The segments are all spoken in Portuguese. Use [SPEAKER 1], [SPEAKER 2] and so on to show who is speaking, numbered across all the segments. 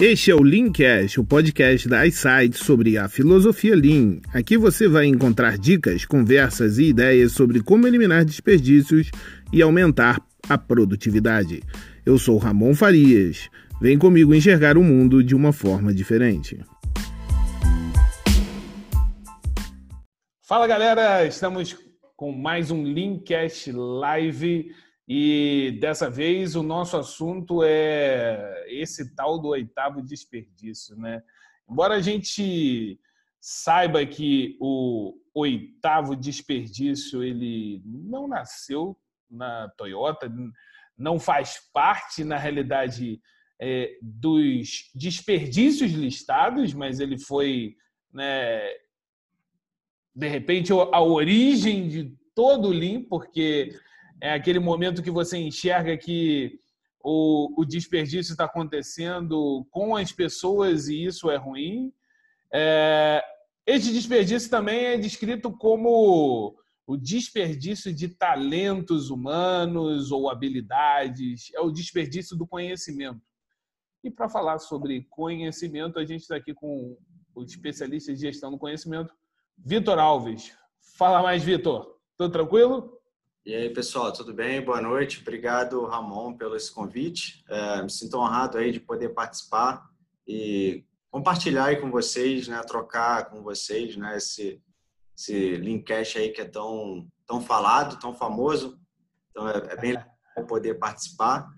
[SPEAKER 1] Este é o Leancast, o podcast da iSight sobre a filosofia Lean. Aqui você vai encontrar dicas, conversas e ideias sobre como eliminar desperdícios e aumentar a produtividade. Eu sou Ramon Farias. Vem comigo enxergar o mundo de uma forma diferente. Fala galera, estamos com mais um Leancast Live e dessa vez o nosso assunto é esse tal do oitavo desperdício, né? Embora a gente saiba que o oitavo desperdício ele não nasceu na Toyota, não faz parte na realidade é, dos desperdícios listados, mas ele foi, né, de repente, a origem de todo o Lean, porque é aquele momento que você enxerga que o, o desperdício está acontecendo com as pessoas e isso é ruim. É, esse desperdício também é descrito como o desperdício de talentos humanos ou habilidades, é o desperdício do conhecimento. E para falar sobre conhecimento, a gente está aqui com o especialista de gestão do conhecimento, Vitor Alves. Fala mais, Vitor. Tudo tranquilo?
[SPEAKER 2] E aí, pessoal, tudo bem? Boa noite. Obrigado, Ramon, pelo esse convite. É, me sinto honrado aí de poder participar e compartilhar aí com vocês, né, trocar com vocês, né, esse esse Linkcast aí que é tão tão falado, tão famoso. Então é, é bem legal poder participar.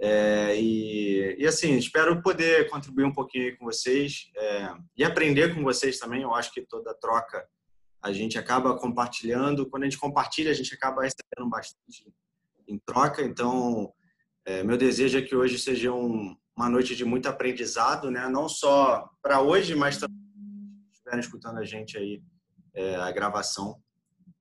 [SPEAKER 2] É, e, e assim, espero poder contribuir um pouquinho com vocês é, e aprender com vocês também. Eu acho que toda troca a gente acaba compartilhando. Quando a gente compartilha, a gente acaba recebendo bastante em troca. Então, é, meu desejo é que hoje seja um, uma noite de muito aprendizado, né? Não só para hoje, mas também estiverem escutando a gente aí é, a gravação,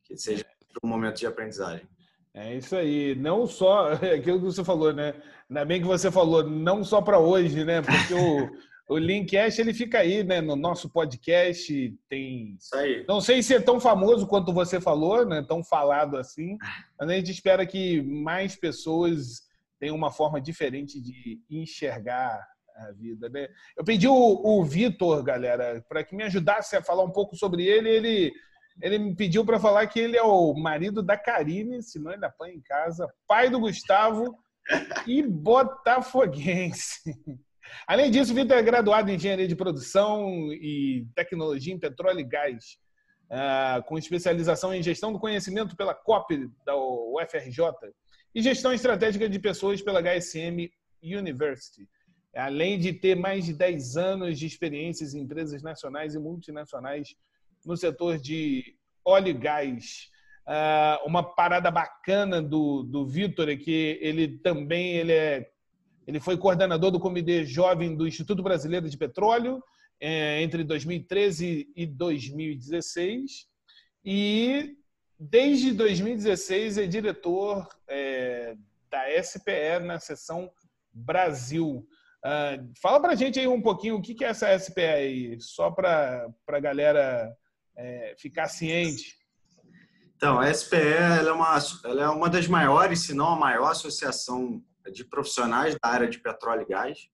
[SPEAKER 2] que seja um momento de aprendizagem.
[SPEAKER 1] É isso aí. Não só aquilo que você falou, né? Ainda bem que você falou, não só para hoje, né? Porque o O Linkcast ele fica aí, né, no nosso podcast. Tem.
[SPEAKER 2] Isso aí.
[SPEAKER 1] Não sei se é tão famoso quanto você falou, né? Tão falado assim. Mas a gente espera que mais pessoas tenham uma forma diferente de enxergar a vida, né? Eu pedi o, o Vitor, galera, para que me ajudasse a falar um pouco sobre ele. Ele ele me pediu para falar que ele é o marido da Karine, senão ele apanha em casa, pai do Gustavo e botafoguense. Além disso, Vitor é graduado em Engenharia de Produção e Tecnologia em Petróleo e Gás, uh, com especialização em Gestão do Conhecimento pela COP da UFRJ e Gestão Estratégica de Pessoas pela HSM University. Além de ter mais de 10 anos de experiências em empresas nacionais e multinacionais no setor de óleo e gás. Uh, uma parada bacana do, do Vitor é que ele também ele é ele foi coordenador do Comitê Jovem do Instituto Brasileiro de Petróleo é, entre 2013 e 2016. E desde 2016 é diretor é, da SPE na seção Brasil. Uh, fala para a gente aí um pouquinho o que é essa SPE aí, só para a galera é, ficar ciente.
[SPEAKER 2] Então, a SPE é, uma, é uma das maiores, se não a maior associação de profissionais da área de petróleo e gás.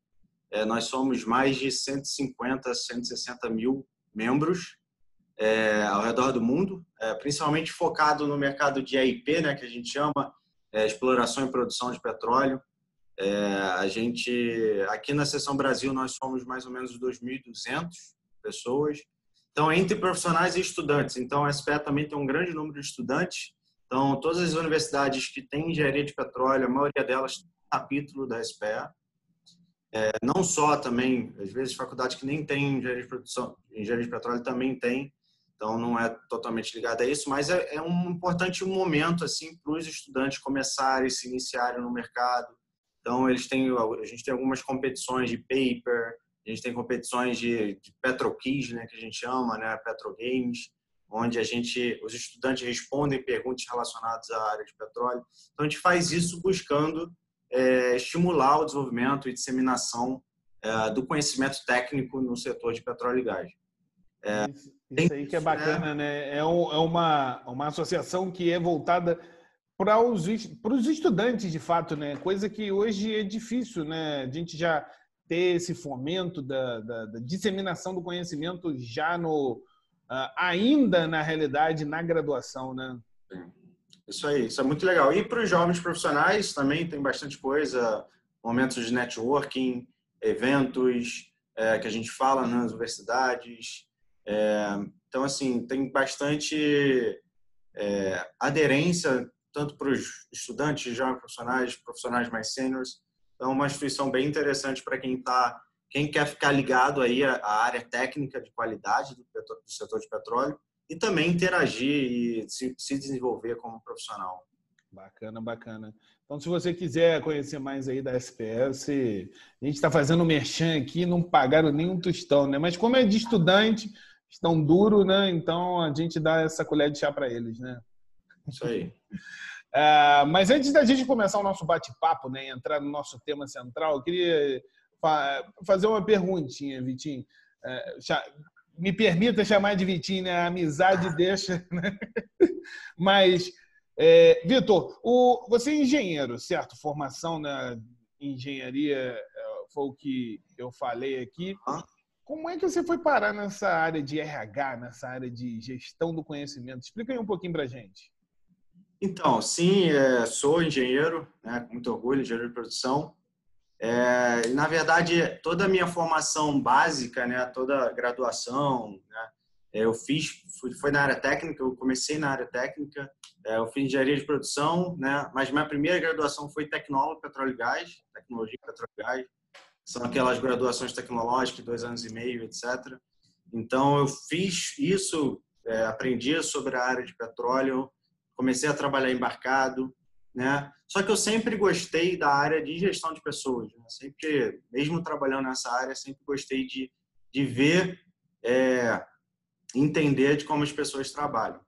[SPEAKER 2] É, nós somos mais de 150, 160 mil membros é, ao redor do mundo, é, principalmente focado no mercado de AIP, né, que a gente chama é, exploração e produção de petróleo. É, a gente aqui na seção Brasil nós somos mais ou menos 2.200 pessoas. Então entre profissionais e estudantes. Então a também tem um grande número de estudantes. Então todas as universidades que têm engenharia de petróleo, a maioria delas capítulo da SPE. É, não só também, às vezes, faculdade que nem tem engenharia de produção, engenharia de petróleo também tem, então não é totalmente ligado a isso, mas é, é um importante momento assim para os estudantes começarem, se iniciarem no mercado. Então eles têm, a gente tem algumas competições de paper, a gente tem competições de, de petroquiz, né, que a gente chama, né, petrogames, onde a gente, os estudantes respondem perguntas relacionadas à área de petróleo. Então a gente faz isso buscando é, estimular o desenvolvimento e disseminação é, do conhecimento técnico no setor de petróleo e gás.
[SPEAKER 1] É, isso, isso aí que é bacana, é, né? É, um, é, uma, uma associação que é voltada para os, para os estudantes, de fato, né? Coisa que hoje é difícil, né? A gente já ter esse fomento da, da, da disseminação do conhecimento já no uh, ainda na realidade na graduação, né?
[SPEAKER 2] Isso aí, isso é muito legal. E para os jovens profissionais também tem bastante coisa, momentos de networking, eventos é, que a gente fala nas universidades. É, então, assim, tem bastante é, aderência tanto para os estudantes, jovens profissionais, profissionais mais seniors. Então, é uma instituição bem interessante para quem está quem quer ficar ligado aí à área técnica de qualidade do, do setor de petróleo e também interagir e se, se desenvolver como profissional.
[SPEAKER 1] Bacana, bacana. Então, se você quiser conhecer mais aí da SPS, a gente está fazendo merchan aqui, não pagaram nem um tostão, né? Mas como é de estudante, estão duro, né? Então a gente dá essa colher de chá para eles, né?
[SPEAKER 2] Isso aí.
[SPEAKER 1] Uh, mas antes da gente começar o nosso bate-papo, né, entrar no nosso tema central, eu queria fa fazer uma perguntinha, Vitinho. Uh, me permita chamar de Vitinho, né? A amizade deixa. Né? Mas, é, Vitor, o, você é engenheiro, certo? Formação na engenharia é, foi o que eu falei aqui. Como é que você foi parar nessa área de RH, nessa área de gestão do conhecimento? Explica aí um pouquinho para gente.
[SPEAKER 2] Então, sim, é, sou engenheiro, né, com muito orgulho, engenheiro de produção. É, na verdade, toda a minha formação básica, né, toda a graduação, né, eu fiz, foi na área técnica, eu comecei na área técnica, é, eu fiz engenharia de produção, né, mas minha primeira graduação foi tecnólogo petróleo e gás, tecnologia petróleo e gás, são aquelas graduações tecnológicas, dois anos e meio, etc. Então, eu fiz isso, é, aprendi sobre a área de petróleo, comecei a trabalhar embarcado, né? Só que eu sempre gostei da área de gestão de pessoas, né? sempre, mesmo trabalhando nessa área, sempre gostei de, de ver, é, entender de como as pessoas trabalham.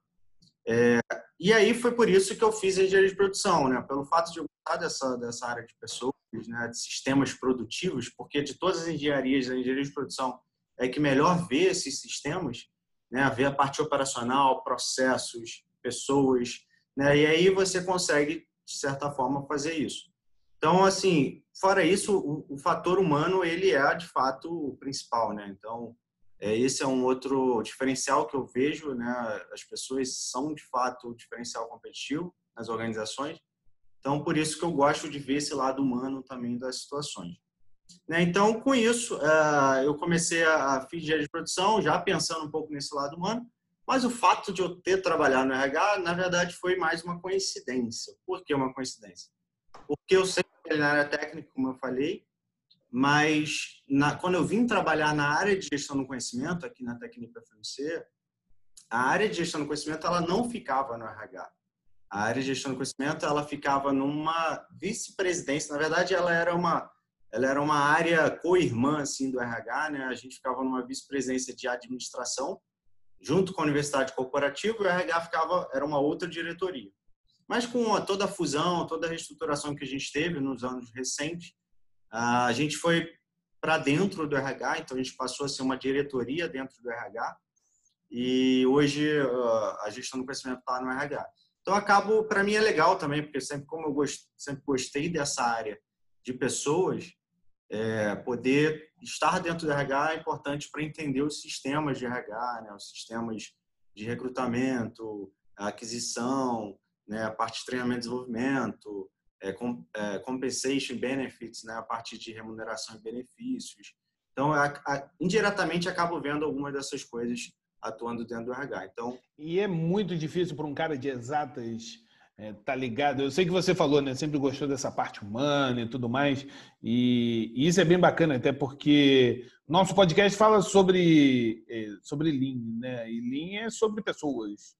[SPEAKER 2] É, e aí foi por isso que eu fiz engenharia de produção, né? Pelo fato de eu gostar dessa dessa área de pessoas, né? De sistemas produtivos, porque de todas as engenharias, a engenharia de produção é que melhor vê esses sistemas, né? Ver a parte operacional, processos, pessoas, né? E aí você consegue de certa forma fazer isso. Então, assim, fora isso, o, o fator humano ele é de fato o principal, né? Então, é, esse é um outro diferencial que eu vejo, né? As pessoas são de fato o diferencial competitivo nas organizações. Então, por isso que eu gosto de ver esse lado humano também das situações. Né? Então, com isso, é, eu comecei a fingir de produção, já pensando um pouco nesse lado humano, mas o fato de eu ter trabalhado no RH, na verdade, foi mais uma coincidência. Por que uma coincidência? Porque eu sempre trabalhei na área técnica, como eu falei, mas na, quando eu vim trabalhar na área de gestão do conhecimento, aqui na Técnica FMC, a área de gestão do conhecimento ela não ficava no RH. A área de gestão do conhecimento ela ficava numa vice-presidência. Na verdade, ela era uma ela era uma área co-irmã assim do RH, né? A gente ficava numa vice-presidência de administração, junto com a universidade corporativa, o RH ficava era uma outra diretoria. Mas com toda a fusão, toda a reestruturação que a gente teve nos anos recentes, a gente foi para dentro do RH, então a gente passou a ser uma diretoria dentro do RH e hoje a gestão do conhecimento está no RH. Então acabo, para mim é legal também, porque sempre como eu gost, sempre gostei dessa área de pessoas, é, poder estar dentro do RH é importante para entender os sistemas de RH, né, os sistemas de recrutamento, aquisição, né, a parte de treinamento e desenvolvimento, é, com, é, compensation benefits, né, a parte de remuneração e benefícios. Então, a, a, indiretamente, acabo vendo algumas dessas coisas atuando dentro do RH. Então,
[SPEAKER 1] e é muito difícil para um cara de exatas é, tá ligado. Eu sei que você falou, né? Sempre gostou dessa parte humana e tudo mais. E, e isso é bem bacana, até porque nosso podcast fala sobre, é, sobre Lean, né? E Lean é sobre pessoas.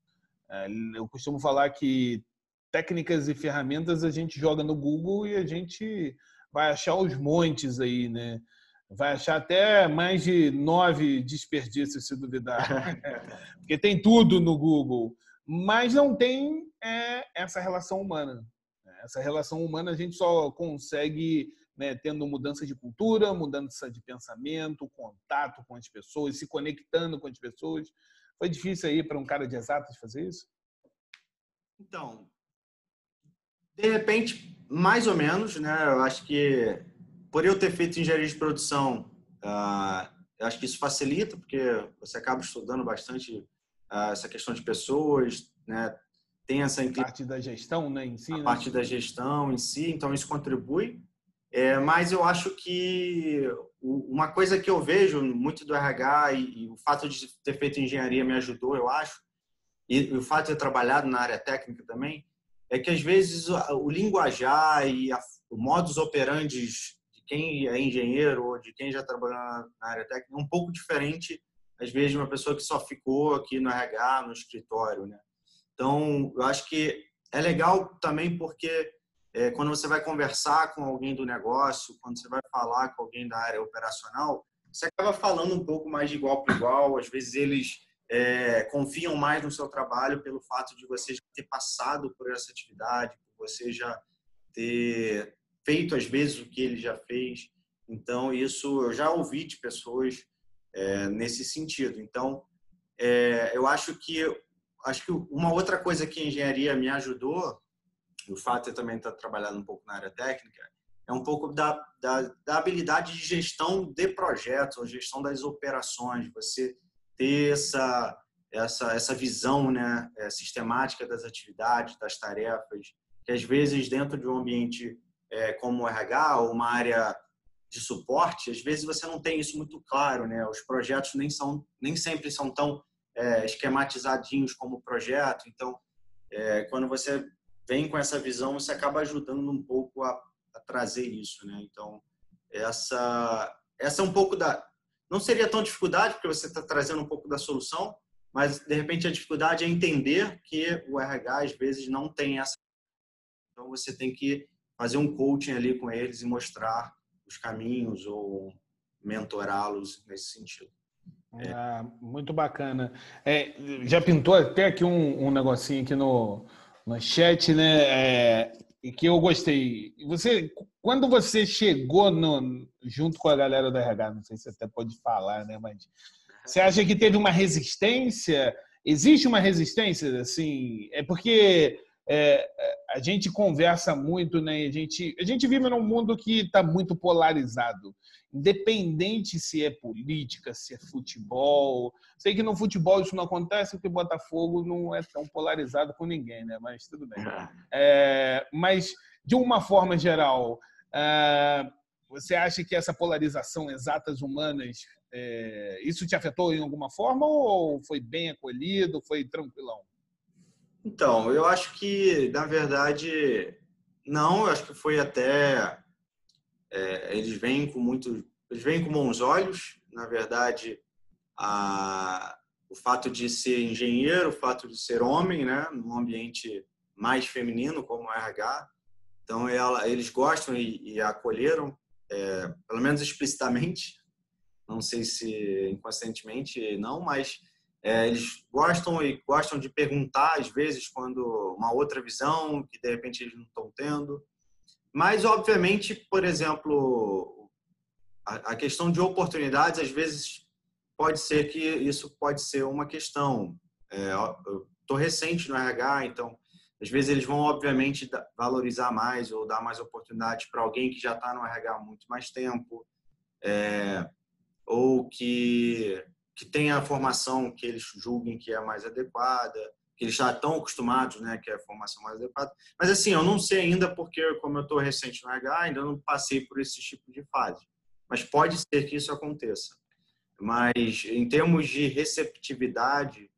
[SPEAKER 1] É, eu costumo falar que técnicas e ferramentas a gente joga no Google e a gente vai achar os montes aí, né? Vai achar até mais de nove desperdícios, se duvidar. Porque tem tudo no Google. Mas não tem é, essa relação humana. Essa relação humana a gente só consegue né, tendo mudança de cultura, mudança de pensamento, contato com as pessoas, se conectando com as pessoas. Foi difícil aí para um cara de exatas fazer isso?
[SPEAKER 2] Então, de repente, mais ou menos, né? Eu acho que por eu ter feito engenharia de produção, uh, eu acho que isso facilita, porque você acaba estudando bastante essa questão de pessoas, né? Tem essa
[SPEAKER 1] a parte da gestão, né, em si.
[SPEAKER 2] A
[SPEAKER 1] né?
[SPEAKER 2] parte da gestão em si, então isso contribui. É, mas eu acho que uma coisa que eu vejo muito do RH e, e, o fato de ter feito engenharia me ajudou, eu acho, e, e o fato de ter trabalhado na área técnica também, é que às vezes o, o linguajar e a, o modus operandi de quem é engenheiro ou de quem já trabalhou na, na área técnica é um pouco diferente, às vezes, uma pessoa que só ficou aqui no RH, no escritório, né? Então, eu acho que é legal também porque é, quando você vai conversar com alguém do negócio, quando você vai falar com alguém da área operacional, você acaba falando um pouco mais de igual para igual. Às vezes eles é, confiam mais no seu trabalho pelo fato de você já ter passado por essa atividade, por você já ter feito às vezes o que ele já fez. Então isso eu já ouvi de pessoas é, nesse sentido. Então é, eu acho que acho que uma outra coisa que a engenharia me ajudou o fato de eu também estar trabalhando um pouco na área técnica, é um pouco da, da, da habilidade de gestão de projetos, ou gestão das operações, você ter essa, essa, essa visão né, é, sistemática das atividades, das tarefas, que às vezes dentro de um ambiente é, como o RH ou uma área de suporte, às vezes você não tem isso muito claro, né? Os projetos nem são nem sempre são tão é, esquematizadinhos como projeto. Então, é, quando você vem com essa visão, você acaba ajudando um pouco a, a trazer isso, né? Então, essa essa é um pouco da não seria tão dificuldade porque você está trazendo um pouco da solução, mas de repente a dificuldade é entender que o RH às vezes não tem essa. Então você tem que fazer um coaching ali com eles e mostrar os caminhos ou mentorá-los nesse sentido.
[SPEAKER 1] É. Ah, muito bacana. É, já pintou até aqui um, um negocinho aqui no, no chat, né? É, que eu gostei. Você, quando você chegou no, junto com a galera do RH, não sei se até pode falar, né? Mas você acha que teve uma resistência? Existe uma resistência, assim? É porque é, a gente conversa muito, né? A gente, a gente vive num mundo que está muito polarizado independente se é política, se é futebol. Sei que no futebol isso não acontece porque Botafogo não é tão polarizado com ninguém, né? Mas tudo bem. É, mas de uma forma geral, é, você acha que essa polarização exatas humanas é, isso te afetou em alguma forma ou foi bem acolhido, foi tranquilão?
[SPEAKER 2] Então, eu acho que na verdade não, eu acho que foi até é, eles vêm com muito, eles vêm com bons olhos. Na verdade, a, o fato de ser engenheiro, o fato de ser homem, né, num ambiente mais feminino como o RH, então ela, eles gostam e, e acolheram, é, pelo menos explicitamente. Não sei se inconscientemente não, mas é, eles gostam e gostam de perguntar às vezes quando uma outra visão que de repente eles não estão tendo. Mas, obviamente, por exemplo, a, questão de oportunidades, às vezes, pode ser que isso pode ser uma questão. É, Estou recente no RH, então, às vezes eles vão, obviamente, valorizar mais ou dar mais oportunidades para alguém que já está no RH há muito mais tempo, é, ou que, que tem a formação que eles julguem que é mais adequada que eles já estão acostumados, né, que é a formação mais adequada. Mas assim, eu não sei ainda porque, como eu estou recente no RH, ainda não passei por esse tipo de fase. Mas pode ser que isso aconteça. Mas em termos de receptividade,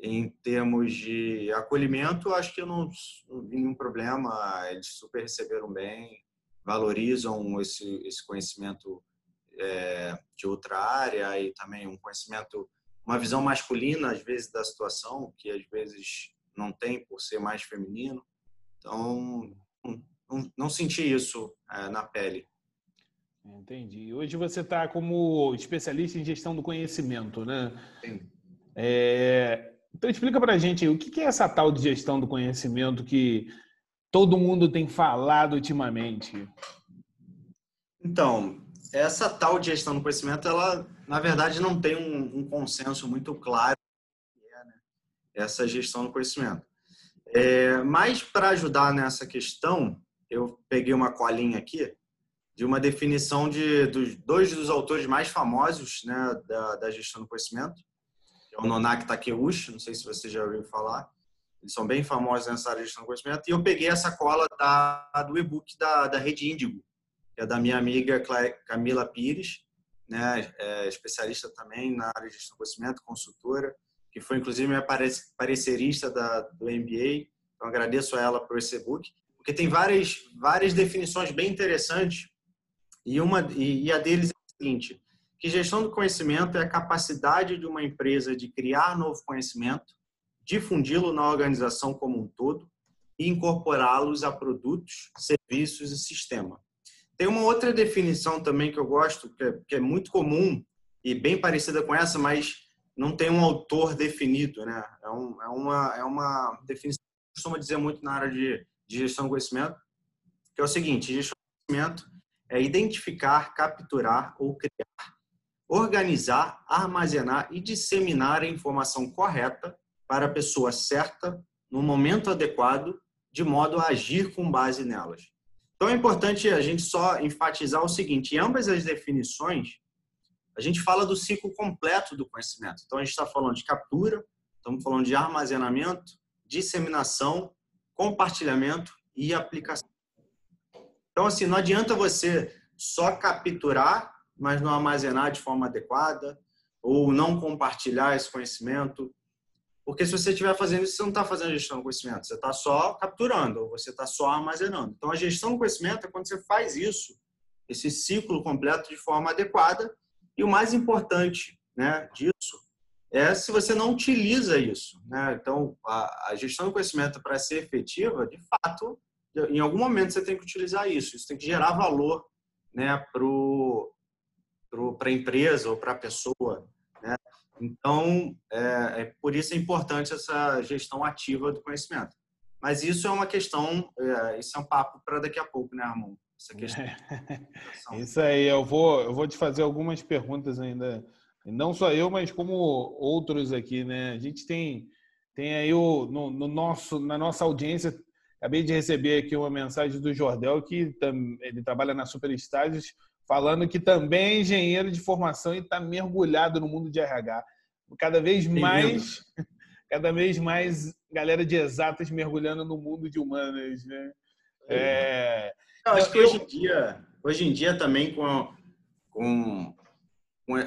[SPEAKER 2] em termos de acolhimento, acho que não, não vi nenhum problema. Eles super receberam bem, valorizam esse, esse conhecimento é, de outra área e também um conhecimento uma visão masculina, às vezes, da situação, que às vezes não tem por ser mais feminino. Então, não, não senti isso é, na pele.
[SPEAKER 1] Entendi. Hoje você está como especialista em gestão do conhecimento, né?
[SPEAKER 2] Sim.
[SPEAKER 1] É... Então, explica para a gente o que é essa tal de gestão do conhecimento que todo mundo tem falado ultimamente.
[SPEAKER 2] Então, essa tal de gestão do conhecimento, ela, na verdade, não tem um, um consenso muito claro é, né? essa gestão do conhecimento. É, mas, para ajudar nessa questão, eu peguei uma colinha aqui de uma definição de dos dois dos autores mais famosos né, da, da gestão do conhecimento, é o Nonaki Takeuchi, não sei se você já ouviu falar. Eles são bem famosos nessa área de gestão do conhecimento. E eu peguei essa cola da, do e-book da, da Rede Índigo, é da minha amiga Camila Pires, né, é especialista também na área de gestão do conhecimento, consultora, que foi inclusive minha parecerista da, do MBA. Então agradeço a ela por esse e-book, porque tem várias, várias definições bem interessantes e, uma, e a deles é a seguinte, que gestão do conhecimento é a capacidade de uma empresa de criar novo conhecimento, difundi-lo na organização como um todo e incorporá-los a produtos, serviços e sistema. Tem uma outra definição também que eu gosto, que é, que é muito comum e bem parecida com essa, mas não tem um autor definido, né? É, um, é uma, é uma definição que costuma dizer muito na área de, de gestão do conhecimento, que é o seguinte, gestão do conhecimento é identificar, capturar ou criar, organizar, armazenar e disseminar a informação correta para a pessoa certa, no momento adequado, de modo a agir com base nelas. Então é importante a gente só enfatizar o seguinte: em ambas as definições, a gente fala do ciclo completo do conhecimento. Então a gente está falando de captura, estamos falando de armazenamento, disseminação, compartilhamento e aplicação. Então, assim, não adianta você só capturar, mas não armazenar de forma adequada, ou não compartilhar esse conhecimento. Porque se você estiver fazendo isso, você não está fazendo gestão do conhecimento, você está só capturando, você está só armazenando. Então, a gestão do conhecimento é quando você faz isso, esse ciclo completo de forma adequada. E o mais importante né, disso é se você não utiliza isso. Né? Então, a, a gestão do conhecimento, para ser efetiva, de fato, em algum momento você tem que utilizar isso. Isso tem que gerar valor né, para a empresa ou para a pessoa. Né? Então, é, é, por isso é importante essa gestão ativa do conhecimento. Mas isso é uma questão, é, isso é um papo para daqui a pouco, né, Ramon? Essa questão.
[SPEAKER 1] isso aí, eu vou, eu vou te fazer algumas perguntas ainda. Não só eu, mas como outros aqui, né? A gente tem, tem aí o, no, no nosso, na nossa audiência Acabei de receber aqui uma mensagem do Jordel, que ele trabalha na Super Estágios, falando que também é engenheiro de formação e está mergulhado no mundo de RH. Cada vez mais, cada vez mais galera de exatas mergulhando no mundo de humanas, né?
[SPEAKER 2] É... Eu acho que hoje em dia, hoje em dia também com, com,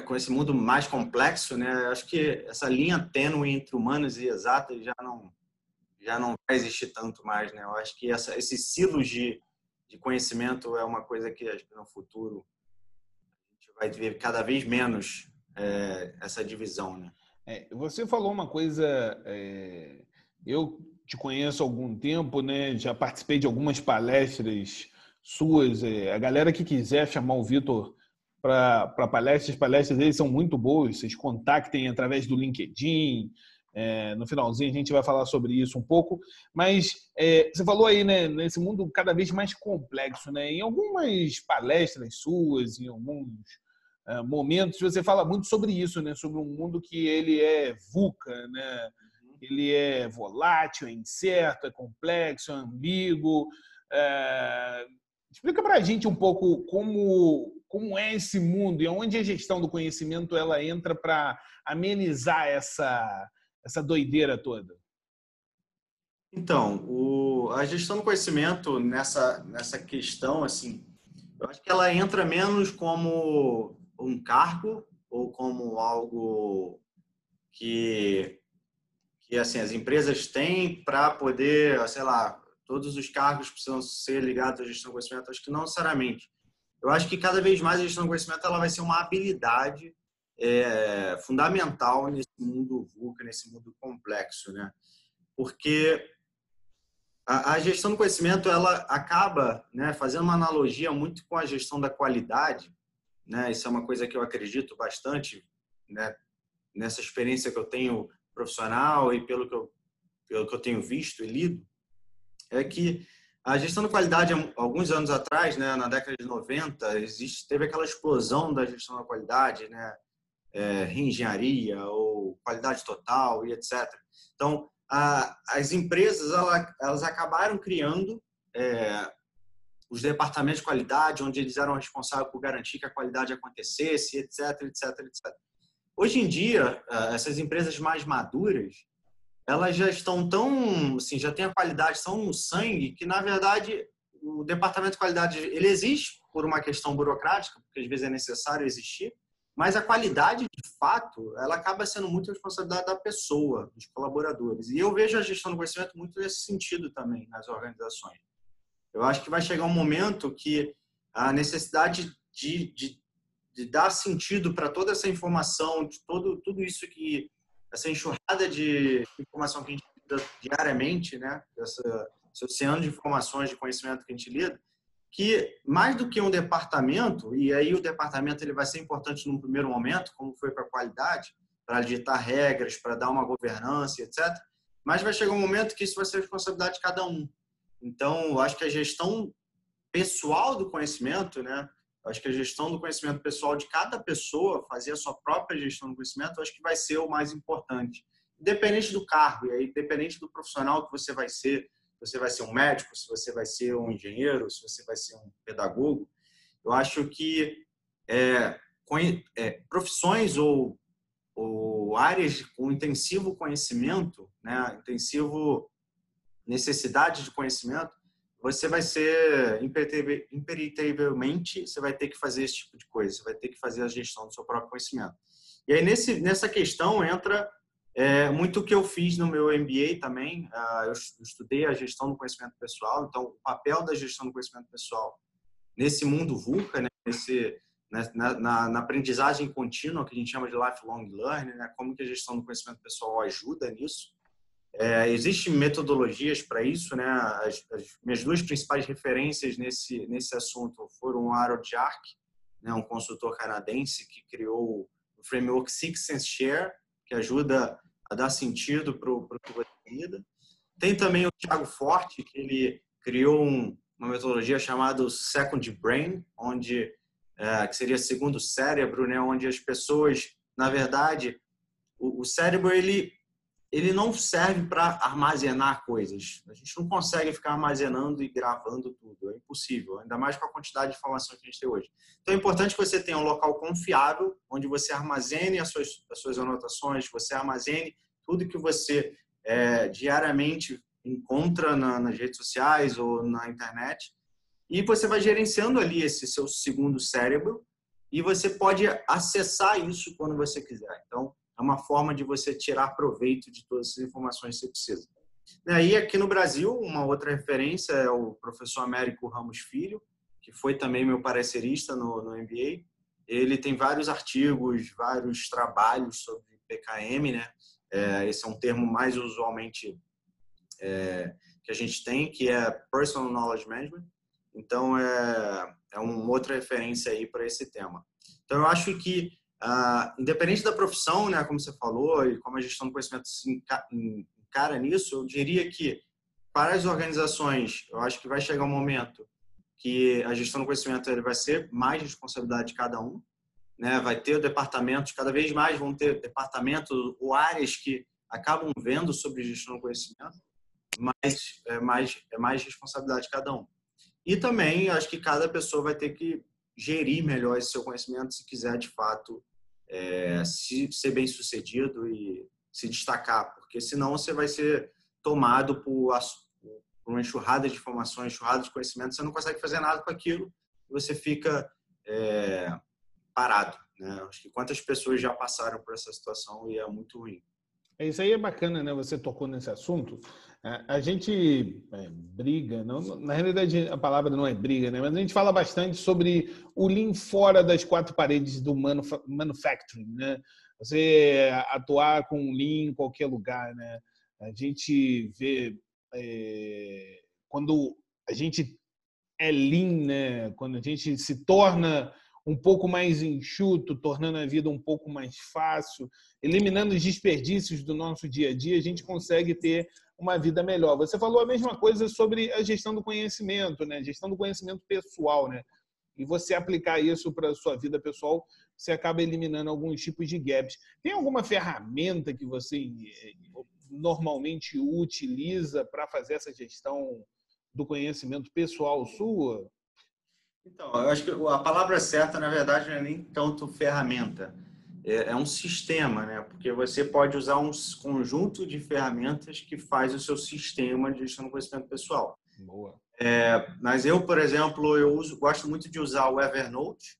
[SPEAKER 2] com esse mundo mais complexo, né? Acho que essa linha tênue entre humanas e exatas já não já não vai existir tanto mais, né? Eu acho que essa, esses silos de, de conhecimento é uma coisa que no futuro a gente vai ver cada vez menos é, essa divisão, né?
[SPEAKER 1] É, você falou uma coisa, é, eu te conheço há algum tempo, né? Já participei de algumas palestras suas. É, a galera que quiser chamar o Vitor para palestras, palestras deles são muito boas. Vocês contactem através do LinkedIn, é, no finalzinho a gente vai falar sobre isso um pouco, mas é, você falou aí, né, nesse mundo cada vez mais complexo, né? Em algumas palestras suas, em alguns momentos, você fala muito sobre isso, né? Sobre um mundo que ele é VUCA, né? Ele é volátil, é incerto, é complexo, é ambíguo. É... Explica para a gente um pouco como, como é esse mundo e onde a gestão do conhecimento ela entra para amenizar essa, essa doideira toda?
[SPEAKER 2] Então, o, a gestão do conhecimento nessa, nessa questão, assim, eu acho que ela entra menos como um cargo ou como algo que, que assim, as empresas têm para poder, sei lá, todos os cargos precisam ser ligados à gestão do conhecimento. Acho que não necessariamente. Eu acho que cada vez mais a gestão do conhecimento ela vai ser uma habilidade é fundamental nesse mundo VUCA, nesse mundo complexo, né? Porque a, a, gestão do conhecimento ela acaba, né, fazendo uma analogia muito com a gestão da qualidade, né? Isso é uma coisa que eu acredito bastante, né? Nessa experiência que eu tenho profissional e pelo que eu pelo que eu tenho visto e lido, é que a gestão da qualidade, alguns anos atrás, né, na década de 90, existe, teve aquela explosão da gestão da qualidade, né, é, reengenharia ou qualidade total e etc. Então, a, as empresas ela, elas acabaram criando é, os departamentos de qualidade, onde eles eram responsáveis por garantir que a qualidade acontecesse, etc, etc, etc. Hoje em dia, eh, essas empresas mais maduras, elas já estão tão, assim, já têm a qualidade tão no sangue que, na verdade, o departamento de qualidade ele existe por uma questão burocrática, porque às vezes é necessário existir, mas a qualidade, de fato, ela acaba sendo muito responsabilidade da pessoa, dos colaboradores. E eu vejo a gestão do conhecimento muito nesse sentido também nas organizações. Eu acho que vai chegar um momento que a necessidade de, de, de dar sentido para toda essa informação, de todo, tudo isso que essa enxurrada de informação que a gente lida diariamente, né? Essa, esse oceano de informações, de conhecimento que a gente lida, que mais do que um departamento, e aí o departamento ele vai ser importante num primeiro momento, como foi para a qualidade, para ditar regras, para dar uma governança, etc. Mas vai chegar um momento que isso vai ser responsabilidade de cada um. Então, eu acho que a gestão pessoal do conhecimento, né? Eu acho que a gestão do conhecimento pessoal de cada pessoa, fazer a sua própria gestão do conhecimento, eu acho que vai ser o mais importante. Independente do cargo, e aí, independente do profissional que você vai ser, se você vai ser um médico, se você vai ser um engenheiro, se você vai ser um pedagogo, eu acho que é, é, profissões ou, ou áreas com intensivo conhecimento, né, intensivo necessidade de conhecimento, você vai ser imperitavelmente, você vai ter que fazer esse tipo de coisa, você vai ter que fazer a gestão do seu próprio conhecimento. E aí nesse, nessa questão entra é, muito o que eu fiz no meu MBA também. Uh, eu estudei a gestão do conhecimento pessoal, então o papel da gestão do conhecimento pessoal nesse mundo VUCA, né, nesse, né, na, na, na, aprendizagem contínua que a gente chama de lifelong learning, né, como que a gestão do conhecimento pessoal ajuda nisso. É, Existem metodologias para isso, né? As, as, minhas duas principais referências nesse nesse assunto foram o Harold Jark, né, um consultor canadense que criou o framework Six Sense Share, que ajuda a dar sentido para o que você. Tem também o Thiago Forte, que ele criou um, uma metodologia chamada Second Brain, onde é, que seria segundo cérebro, né, onde as pessoas, na verdade, o, o cérebro ele ele não serve para armazenar coisas. A gente não consegue ficar armazenando e gravando tudo, é impossível, ainda mais com a quantidade de informação que a gente tem hoje. Então é importante que você tenha um local confiável, onde você armazene as suas, as suas anotações, você armazene tudo que você é, diariamente encontra na, nas redes sociais ou na internet, e você vai gerenciando ali esse seu segundo cérebro, e você pode acessar isso quando você quiser. Então, é uma forma de você tirar proveito de todas essas informações que você precisa. E aqui no Brasil, uma outra referência é o professor Américo Ramos Filho, que foi também meu parecerista no, no MBA. Ele tem vários artigos, vários trabalhos sobre PKM, né? É, esse é um termo mais usualmente é, que a gente tem, que é Personal Knowledge Management. Então, é, é uma outra referência aí para esse tema. Então, eu acho que Uh, independente da profissão, né, como você falou, e como a gestão do conhecimento se encara nisso, eu diria que para as organizações, eu acho que vai chegar um momento que a gestão do conhecimento ele vai ser mais responsabilidade de cada um, né? Vai ter departamentos, cada vez mais vão ter departamentos ou áreas que acabam vendo sobre gestão do conhecimento, mas é mais é mais responsabilidade de cada um. E também acho que cada pessoa vai ter que gerir melhor esse seu conhecimento se quiser de fato é, se, ser bem sucedido e se destacar, porque senão você vai ser tomado por, por uma enxurrada de informações, enxurrada de conhecimento, você não consegue fazer nada com aquilo e você fica é, parado. Né? Acho que quantas pessoas já passaram por essa situação e é muito ruim.
[SPEAKER 1] É, isso aí é bacana, né? Você tocou nesse assunto. A gente é, briga, não, na realidade a palavra não é briga, né? Mas a gente fala bastante sobre o Lean fora das quatro paredes do manufacturing, né? Você atuar com Lean em qualquer lugar, né? A gente vê é, quando a gente é Lean, né? Quando a gente se torna um pouco mais enxuto, tornando a vida um pouco mais fácil, eliminando os desperdícios do nosso dia a dia, a gente consegue ter uma vida melhor. Você falou a mesma coisa sobre a gestão do conhecimento, né? Gestão do conhecimento pessoal, né? E você aplicar isso para a sua vida pessoal, você acaba eliminando alguns tipos de gaps. Tem alguma ferramenta que você eh, normalmente utiliza para fazer essa gestão do conhecimento pessoal sua?
[SPEAKER 2] Então, eu acho que a palavra certa, na verdade, não é nem tanto ferramenta, é, é um sistema, né? Porque você pode usar um conjunto de ferramentas que faz o seu sistema de gestão do conhecimento pessoal.
[SPEAKER 1] Boa.
[SPEAKER 2] É, mas eu, por exemplo, eu uso, gosto muito de usar o Evernote,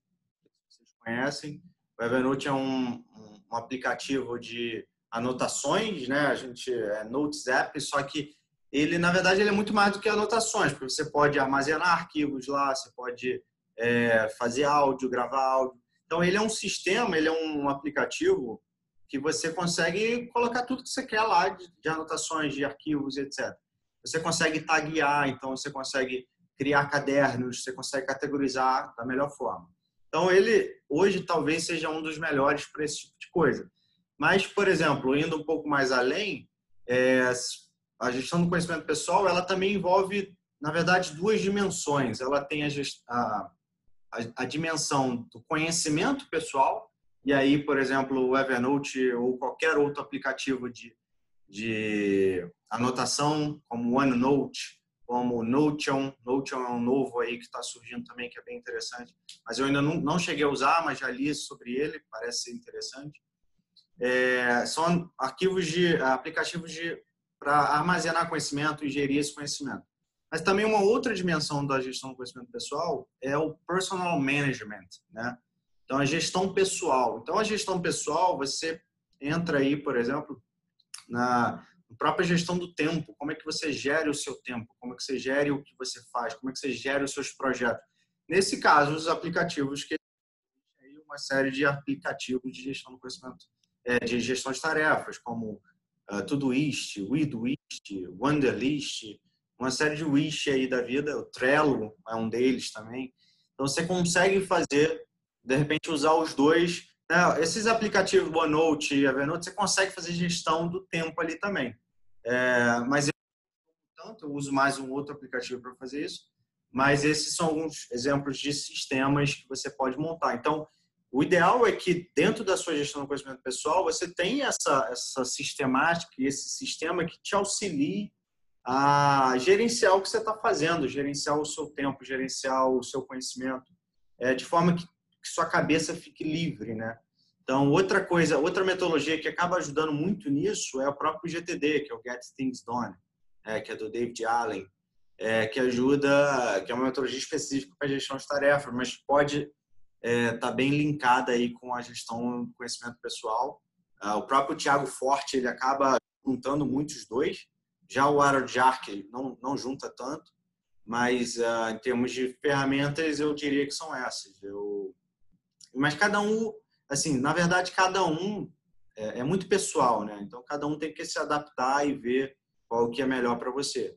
[SPEAKER 2] vocês conhecem. O Evernote é um, um, um aplicativo de anotações, né? A gente é Notes App, só que ele, na verdade, ele é muito mais do que anotações, porque você pode armazenar arquivos lá, você pode é, fazer áudio, gravar áudio. Então, ele é um sistema, ele é um aplicativo que você consegue colocar tudo que você quer lá de, de anotações, de arquivos, etc. Você consegue taguear, então você consegue criar cadernos, você consegue categorizar da melhor forma. Então, ele hoje talvez seja um dos melhores para esse tipo de coisa. Mas, por exemplo, indo um pouco mais além, é, a gestão do conhecimento pessoal, ela também envolve, na verdade, duas dimensões. Ela tem a, a, a dimensão do conhecimento pessoal, e aí, por exemplo, o Evernote ou qualquer outro aplicativo de, de anotação, como OneNote, como Notion. Notion é um novo aí que está surgindo também, que é bem interessante. Mas eu ainda não, não cheguei a usar, mas já li sobre ele, parece interessante. É, são arquivos de aplicativos de para armazenar conhecimento e gerir esse conhecimento. Mas também uma outra dimensão da gestão do conhecimento pessoal é o personal management, né? Então a gestão pessoal. Então a gestão pessoal, você entra aí, por exemplo, na própria gestão do tempo, como é que você gere o seu tempo, como é que você gere o que você faz, como é que você gere os seus projetos. Nesse caso, os aplicativos que uma série de aplicativos de gestão do conhecimento, é, de gestão de tarefas, como uh, Todoist, Weedwist, Wanderlist, uma série de wish aí da vida, o Trello é um deles também. Então você consegue fazer, de repente usar os dois. Né? Esses aplicativos OneNote e Evernote, você consegue fazer gestão do tempo ali também. É, mas eu, tanto, eu uso mais um outro aplicativo para fazer isso. Mas esses são alguns exemplos de sistemas que você pode montar. Então, o ideal é que dentro da sua gestão do conhecimento pessoal você tenha essa, essa sistemática e esse sistema que te auxilie a gerenciar o que você está fazendo, gerenciar o seu tempo, gerenciar o seu conhecimento, é, de forma que, que sua cabeça fique livre, né? Então, outra coisa, outra metodologia que acaba ajudando muito nisso é o próprio GTD, que é o Get Things Done, é, que é do David Allen, é, que ajuda, que é uma metodologia específica para gestão de tarefas, mas pode está é, tá bem linkada aí com a gestão do conhecimento pessoal. Ah, o próprio Tiago Forte ele acaba juntando muitos dois. Já o Harold não, não junta tanto, mas uh, em termos de ferramentas eu diria que são essas. Eu... Mas cada um, assim, na verdade cada um é, é muito pessoal, né? Então cada um tem que se adaptar e ver qual que é melhor para você.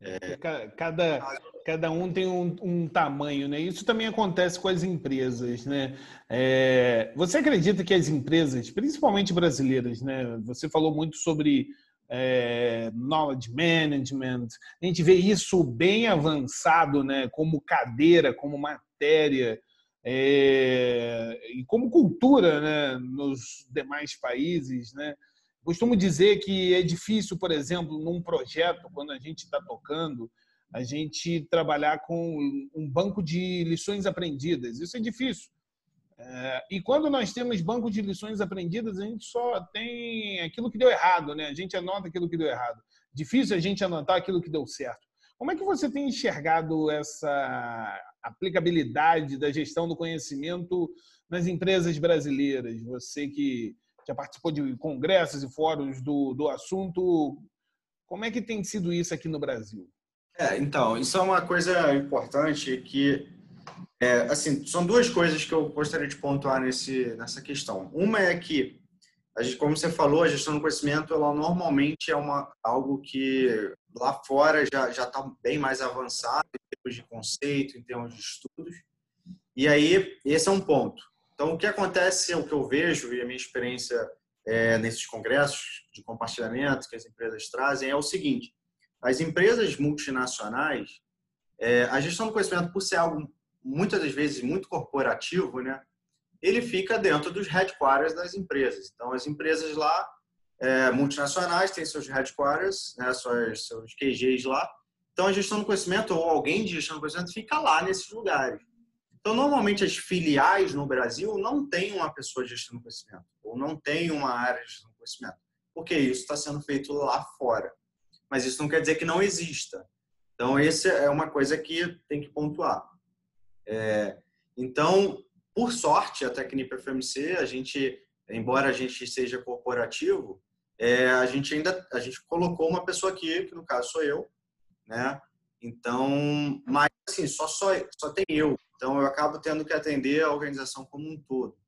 [SPEAKER 1] É... Cada, cada um tem um, um, tamanho, né? Isso também acontece com as empresas, né? É... Você acredita que as empresas, principalmente brasileiras, né? Você falou muito sobre é, knowledge management, a gente vê isso bem avançado, né? Como cadeira, como matéria é... e como cultura, né? Nos demais países, né? Costumo dizer que é difícil, por exemplo, num projeto, quando a gente está tocando, a gente trabalhar com um banco de lições aprendidas. Isso é difícil. É, e quando nós temos banco de lições aprendidas, a gente só tem aquilo que deu errado, né? A gente anota aquilo que deu errado. Difícil a gente anotar aquilo que deu certo. Como é que você tem enxergado essa aplicabilidade da gestão do conhecimento nas empresas brasileiras? Você que já participou de congressos e fóruns do, do assunto. Como é que tem sido isso aqui no Brasil?
[SPEAKER 2] É, então, isso é uma coisa importante que, é, assim, são duas coisas que eu gostaria de pontuar nesse, nessa questão. Uma é que, a gente, como você falou, a gestão do conhecimento, ela normalmente é uma, algo que lá fora já está bem mais avançado em termos de conceito, em termos de estudos. E aí, esse é um ponto. Então, o que acontece, o que eu vejo e a minha experiência é, nesses congressos de compartilhamento que as empresas trazem é o seguinte: as empresas multinacionais, é, a gestão do conhecimento, por ser algo muitas das vezes muito corporativo, né, ele fica dentro dos headquarters das empresas. Então, as empresas lá, é, multinacionais, têm seus headquarters, né, seus, seus QGs lá. Então, a gestão do conhecimento ou alguém de gestão do conhecimento fica lá nesses lugares. Então, normalmente, as filiais no Brasil não têm uma pessoa de gestão do conhecimento ou não tem uma área de gestão do conhecimento, porque isso está sendo feito lá fora. Mas isso não quer dizer que não exista. Então, essa é uma coisa que tem que pontuar. É, então, por sorte, a Tecnip FMC, a gente, embora a gente seja corporativo, é, a gente ainda a gente colocou uma pessoa aqui, que no caso sou eu, né? Então, mas assim, só, só, só tem eu. Então, eu acabo tendo que atender a organização como um todo.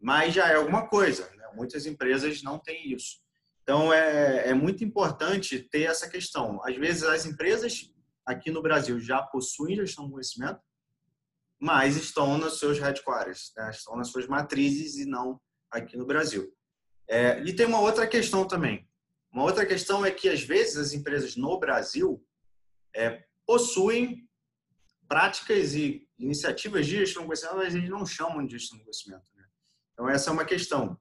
[SPEAKER 2] Mas já é alguma coisa, né? Muitas empresas não têm isso. Então, é, é muito importante ter essa questão. Às vezes, as empresas aqui no Brasil já possuem gestão do conhecimento, mas estão nos seus headquarters, né? estão nas suas matrizes e não aqui no Brasil. É, e tem uma outra questão também. Uma outra questão é que, às vezes, as empresas no Brasil é, possuem práticas e iniciativas de gestão do conhecimento, mas eles não chamam de gestão do conhecimento. Né? Então, essa é uma questão.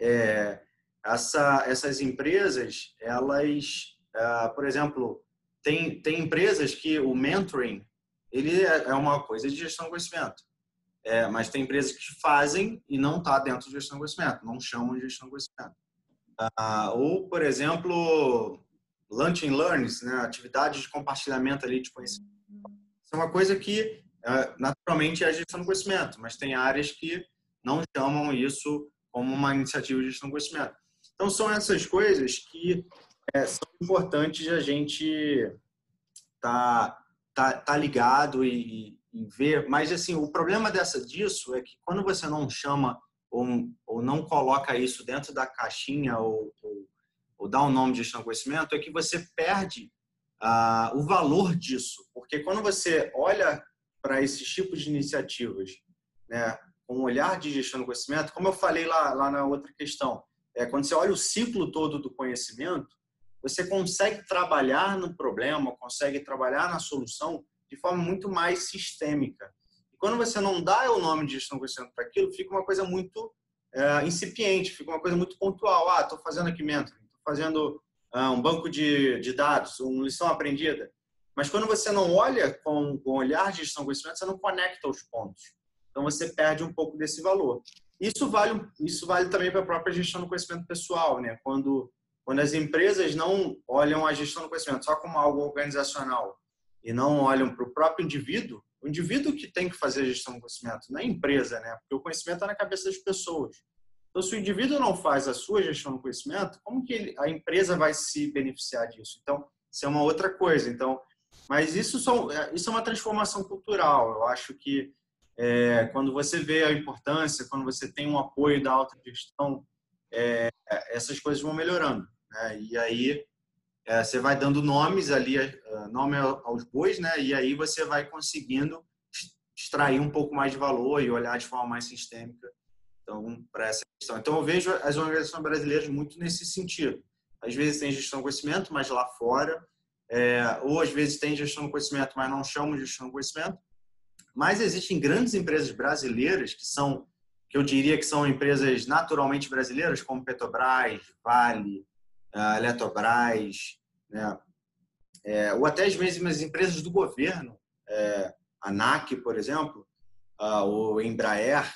[SPEAKER 2] É, essa, essas empresas, elas, é, por exemplo, tem, tem empresas que o mentoring ele é, é uma coisa de gestão do conhecimento. É, mas tem empresas que fazem e não está dentro de gestão do conhecimento, não chamam de gestão do conhecimento. Ah, ou, por exemplo, lunch and learns, né, atividades de compartilhamento ali de conhecimento. Isso é uma coisa que é, naturalmente é gestão do conhecimento, mas tem áreas que não chamam isso como uma iniciativa de gestão do conhecimento. Então, são essas coisas que é, são importantes a gente tá, tá, tá ligado e, ver. Mas, assim, o problema dessa, disso é que quando você não chama ou, ou não coloca isso dentro da caixinha ou, ou, ou dá um nome de gestão de conhecimento, é que você perde ah, o valor disso. Porque quando você olha para esses tipos de iniciativas, né, com um olhar de gestão do conhecimento, como eu falei lá, lá na outra questão, é, quando você olha o ciclo todo do conhecimento, você consegue trabalhar no problema, consegue trabalhar na solução de forma muito mais sistêmica. E quando você não dá o nome de gestão conhecimento para aquilo, fica uma coisa muito é, incipiente, fica uma coisa muito pontual. Ah, estou fazendo aqui mentoring, estou fazendo ah, um banco de, de dados, uma lição aprendida. Mas quando você não olha com, com olhar de gestão conhecimento, você não conecta os pontos. Então você perde um pouco desse valor. Isso vale, isso vale também para a própria gestão do conhecimento pessoal, né? Quando, quando as empresas não olham a gestão do conhecimento só como algo organizacional e não olham para o próprio indivíduo, o indivíduo que tem que fazer a gestão do conhecimento, não é a empresa, né? Porque o conhecimento está na cabeça das pessoas. Então, se o indivíduo não faz a sua gestão do conhecimento, como que a empresa vai se beneficiar disso? Então, isso é uma outra coisa. Então, mas isso, isso é uma transformação cultural. Eu acho que é, quando você vê a importância, quando você tem um apoio da alta gestão, é, essas coisas vão melhorando. Né? E aí é, você vai dando nomes ali, é, nome aos bois, né? E aí você vai conseguindo extrair um pouco mais de valor e olhar de forma mais sistêmica então, para essa questão. Então, eu vejo as organizações brasileiras muito nesse sentido. Às vezes tem gestão do conhecimento, mas lá fora, é, ou às vezes tem gestão do conhecimento, mas não chamam de gestão do conhecimento. Mas existem grandes empresas brasileiras que são, que eu diria que são empresas naturalmente brasileiras, como Petrobras, Vale, Eletrobras, né? É, ou até as mesmas empresas do governo, é, a ANAC, por exemplo, uh, ou Embraer,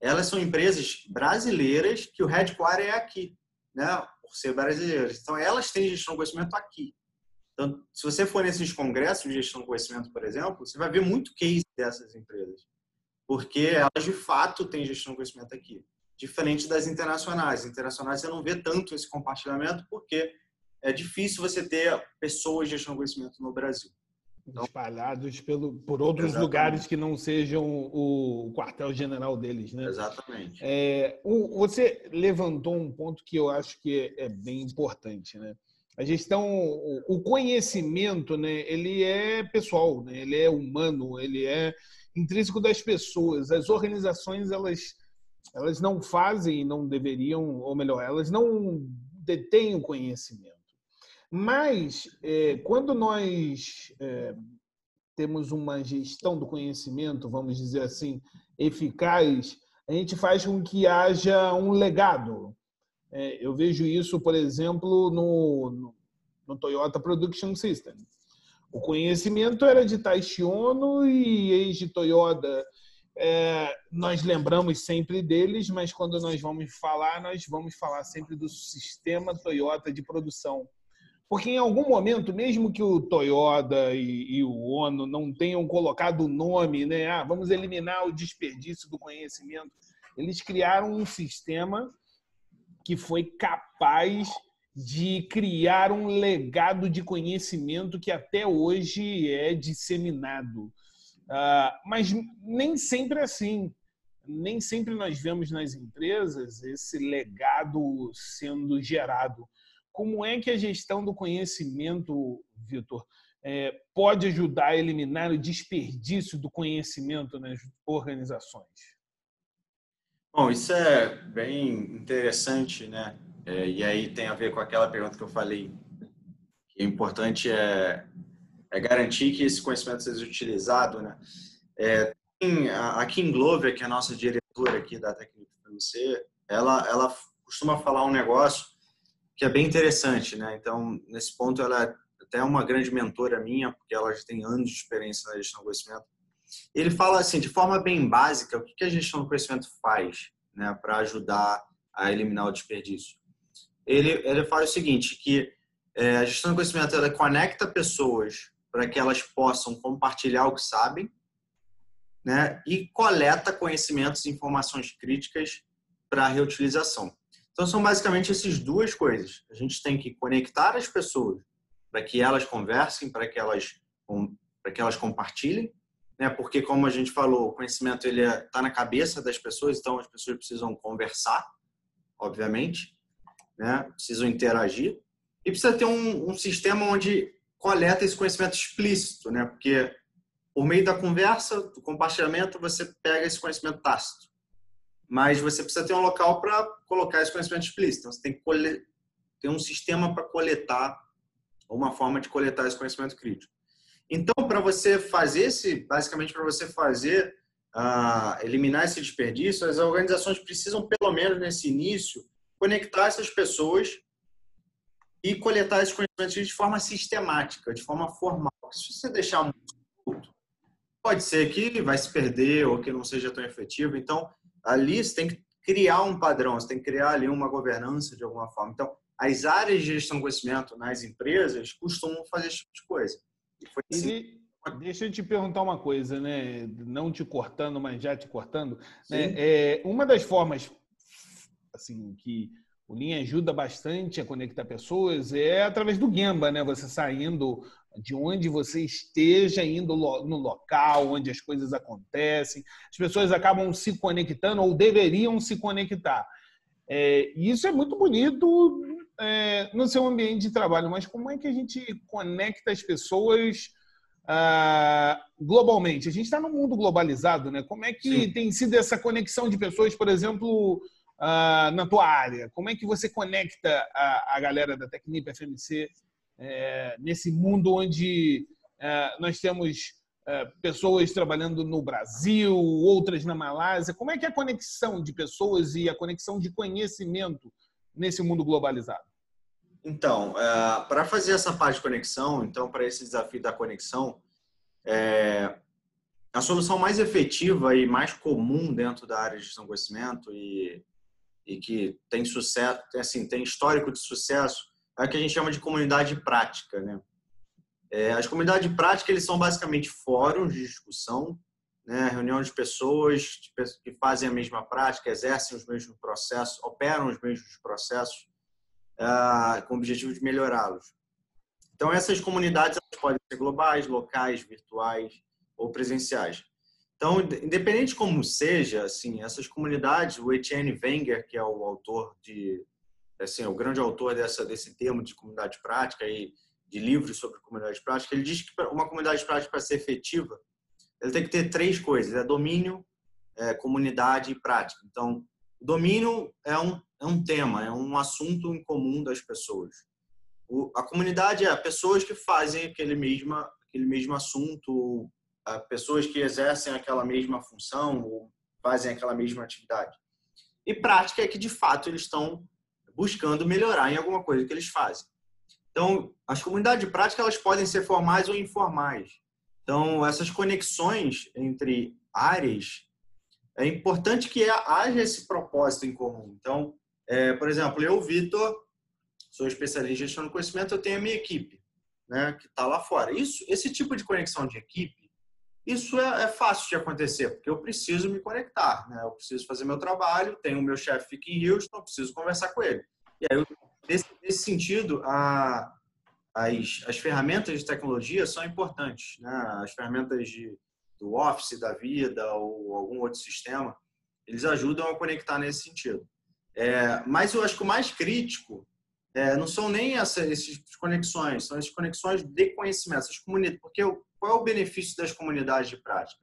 [SPEAKER 2] elas são empresas brasileiras que o headquarter é aqui, né? por ser brasileiras. Então, elas têm gestão de conhecimento aqui. Então, se você for nesses congressos de gestão de conhecimento, por exemplo, você vai ver muito case dessas empresas, porque elas de fato têm gestão de conhecimento aqui, diferente das internacionais. Internacionais você não vê tanto esse compartilhamento porque é difícil você ter pessoas de conhecimento no Brasil.
[SPEAKER 1] Então, Espalhados pelo, por outros exatamente. lugares que não sejam o quartel-general deles, né?
[SPEAKER 2] Exatamente.
[SPEAKER 1] É, o, você levantou um ponto que eu acho que é, é bem importante, né? a gestão, o conhecimento, né, ele é pessoal, né, ele é humano, ele é intrínseco das pessoas. As organizações, elas, elas não fazem, não deveriam, ou melhor, elas não detêm o conhecimento. Mas, é, quando nós é, temos uma gestão do conhecimento, vamos dizer assim, eficaz, a gente faz com que haja um legado, é, eu vejo isso, por exemplo, no, no, no Toyota Production System. O conhecimento era de Taishi Ono e Eiji Toyoda. É, nós lembramos sempre deles, mas quando nós vamos falar, nós vamos falar sempre do sistema Toyota de produção. Porque em algum momento, mesmo que o Toyota e, e o Ono não tenham colocado o nome, né? Ah, vamos eliminar o desperdício do conhecimento, eles criaram um sistema que foi capaz de criar um legado de conhecimento que até hoje é disseminado. Uh, mas nem sempre é assim. Nem sempre nós vemos nas empresas esse legado sendo gerado. Como é que a gestão do conhecimento, Vitor, é, pode ajudar a eliminar o desperdício do conhecimento nas organizações?
[SPEAKER 2] Bom, isso é bem interessante, né? É, e aí tem a ver com aquela pergunta que eu falei, que é importante é, é garantir que esse conhecimento seja utilizado, né? É, a Kim Glover, que é a nossa diretora aqui da Técnica FMC, ela, ela costuma falar um negócio que é bem interessante, né? Então, nesse ponto, ela é até uma grande mentora minha, porque ela já tem anos de experiência na gestão do conhecimento. Ele fala assim, de forma bem básica, o que a gestão do conhecimento faz, né, para ajudar a eliminar o desperdício ele, ele faz o seguinte, que é, a gestão do conhecimento ela conecta pessoas para que elas possam compartilhar o que sabem, né? E coleta conhecimentos e informações críticas para reutilização. Então são basicamente essas duas coisas. A gente tem que conectar as pessoas para que elas conversem, para que elas para que elas compartilhem, né? Porque como a gente falou, o conhecimento ele está é, na cabeça das pessoas, então as pessoas precisam conversar, obviamente né? precisam interagir e precisa ter um, um sistema onde coleta esse conhecimento explícito, né? porque por meio da conversa, do compartilhamento, você pega esse conhecimento tácito. Mas você precisa ter um local para colocar esse conhecimento explícito. Então, você tem que ter um sistema para coletar, uma forma de coletar esse conhecimento crítico. Então, para você fazer esse, basicamente para você fazer, uh, eliminar esse desperdício, as organizações precisam, pelo menos nesse início, conectar essas pessoas e coletar esses conhecimentos de forma sistemática, de forma formal. Se você deixar muito, pode ser que vai se perder ou que não seja tão efetivo. Então, ali você tem que criar um padrão, você tem que criar ali uma governança de alguma forma. Então, as áreas de gestão de conhecimento nas empresas costumam fazer esse tipo de coisa.
[SPEAKER 1] E foi assim. Deixa eu te perguntar uma coisa, né? Não te cortando, mas já te cortando. Né? É, uma das formas assim, que o Lean ajuda bastante a conectar pessoas é através do Gemba, né? Você saindo de onde você esteja, indo no local onde as coisas acontecem. As pessoas acabam se conectando ou deveriam se conectar. É, e isso é muito bonito é, no seu ambiente de trabalho, mas como é que a gente conecta as pessoas ah, globalmente? A gente está num mundo globalizado, né? Como é que Sim. tem sido essa conexão de pessoas, por exemplo, uh, na tua área? Como é que você conecta a, a galera da Tecnip FMC é, nesse mundo onde é, nós temos é, pessoas trabalhando no Brasil, outras na Malásia? Como é que é a conexão de pessoas e a conexão de conhecimento nesse mundo globalizado?
[SPEAKER 2] Então, para fazer essa parte de conexão, então para esse desafio da conexão, é, a solução mais efetiva e mais comum dentro da área de gestão conhecimento e e que tem sucesso, assim, tem histórico de sucesso, é o que a gente chama de comunidade prática, né? É, as comunidades práticas eles são basicamente fóruns de discussão, né? reunião de pessoas que fazem a mesma prática, exercem os mesmos processos, operam os mesmos processos, uh, com o objetivo de melhorá-los. Então essas comunidades podem ser globais, locais, virtuais ou presenciais. Então, independente como seja, assim, essas comunidades, o Etienne Wenger, que é o autor de, assim, o grande autor dessa desse termo de comunidade prática e de livros sobre comunidade prática, ele diz que uma comunidade prática para ser efetiva, ele tem que ter três coisas: é domínio, é, comunidade e prática. Então, domínio é um é um tema, é um assunto em comum das pessoas. O, a comunidade é pessoas que fazem aquele mesmo aquele mesmo assunto pessoas que exercem aquela mesma função ou fazem aquela mesma atividade. E prática é que, de fato, eles estão buscando melhorar em alguma coisa que eles fazem. Então, as comunidades de prática elas podem ser formais ou informais. Então, essas conexões entre áreas é importante que haja esse propósito em comum. Então, é, por exemplo, eu, Vitor, sou especialista em gestão do conhecimento, eu tenho a minha equipe, né, que está lá fora. Isso, esse tipo de conexão de equipe, isso é, é, fácil de acontecer, porque eu preciso me conectar, né? Eu preciso fazer meu trabalho, tenho o meu chefe fica em Houston, preciso conversar com ele. E aí, nesse, nesse sentido, a, as, as ferramentas de tecnologia são importantes, né? As ferramentas de, do Office da vida ou algum outro sistema, eles ajudam a conectar nesse sentido. É, mas eu acho que o mais crítico é, não são nem essas, conexões, são as conexões de conhecimento, essas comunidades. Porque qual é o benefício das comunidades de prática?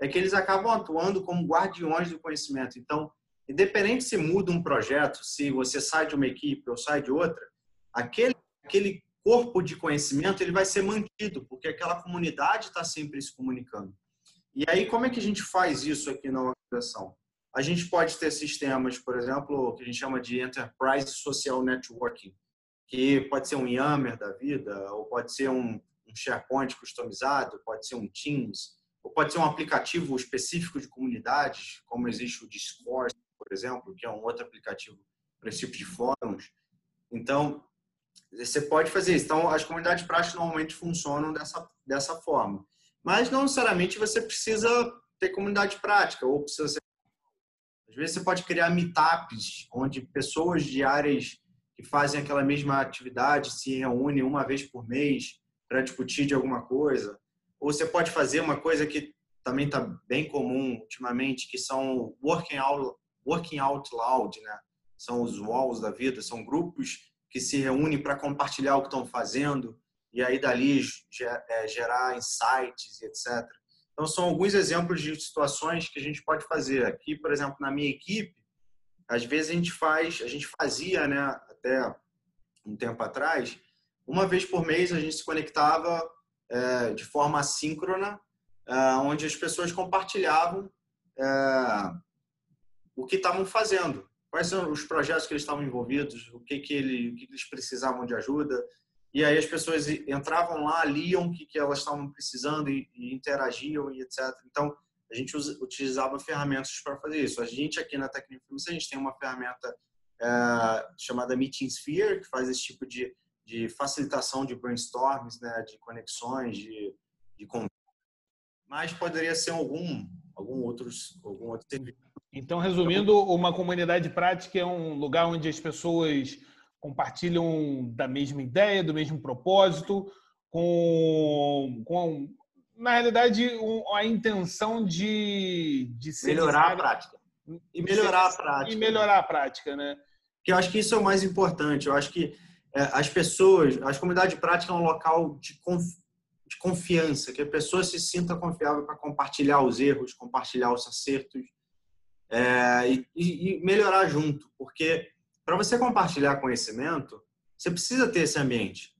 [SPEAKER 2] É que eles acabam atuando como guardiões do conhecimento. Então, independente se muda um projeto, se você sai de uma equipe ou sai de outra, aquele, aquele corpo de conhecimento ele vai ser mantido, porque aquela comunidade está sempre se comunicando. E aí, como é que a gente faz isso aqui na organização? A gente pode ter sistemas, por exemplo, que a gente chama de Enterprise Social Networking, que pode ser um Yammer da vida, ou pode ser um, um SharePoint customizado, pode ser um Teams, ou pode ser um aplicativo específico de comunidades, como existe o Discord, por exemplo, que é um outro aplicativo para tipo de fóruns. Então, você pode fazer isso. Então, as comunidades práticas normalmente funcionam dessa, dessa forma. Mas não necessariamente você precisa ter comunidade prática, ou precisa ser... Às vezes você pode criar meetups, onde pessoas de áreas que fazem aquela mesma atividade se reúnem uma vez por mês para discutir de alguma coisa. Ou você pode fazer uma coisa que também está bem comum ultimamente, que são working out, working out loud, né? São os walls da vida, são grupos que se reúnem para compartilhar o que estão fazendo e aí dali é, gerar insights e etc. Então, são alguns exemplos de situações que a gente pode fazer. Aqui, por exemplo, na minha equipe, às vezes a gente faz, a gente fazia, né, até um tempo atrás, uma vez por mês a gente se conectava é, de forma assíncrona, é, onde as pessoas compartilhavam é, o que estavam fazendo, quais são os projetos que eles estavam envolvidos, o que, que, ele, o que eles precisavam de ajuda, e aí as pessoas entravam lá, liam o que, que elas estavam precisando e, interagiam e etc. Então, a gente utilizava ferramentas para fazer isso. A gente aqui na Tecnoinformação, a gente tem uma ferramenta é, chamada Meeting Sphere, que faz esse tipo de, de facilitação de brainstorms, né, de conexões, de, de mas poderia ser algum algum outros algum outro serviço.
[SPEAKER 1] Então, resumindo, uma comunidade prática é um lugar onde as pessoas compartilham da mesma ideia, do mesmo propósito, com, com na realidade, um, a intenção de, de
[SPEAKER 2] melhorar a prática.
[SPEAKER 1] E melhorar a prática. E melhorar a prática, né?
[SPEAKER 2] Que eu acho que isso é o mais importante. Eu acho que é, as pessoas, as comunidades de prática é um local de, conf, de confiança, que a pessoa se sinta confiável para compartilhar os erros, compartilhar os acertos é, e, e melhorar junto, porque para você compartilhar conhecimento, você precisa ter esse ambiente.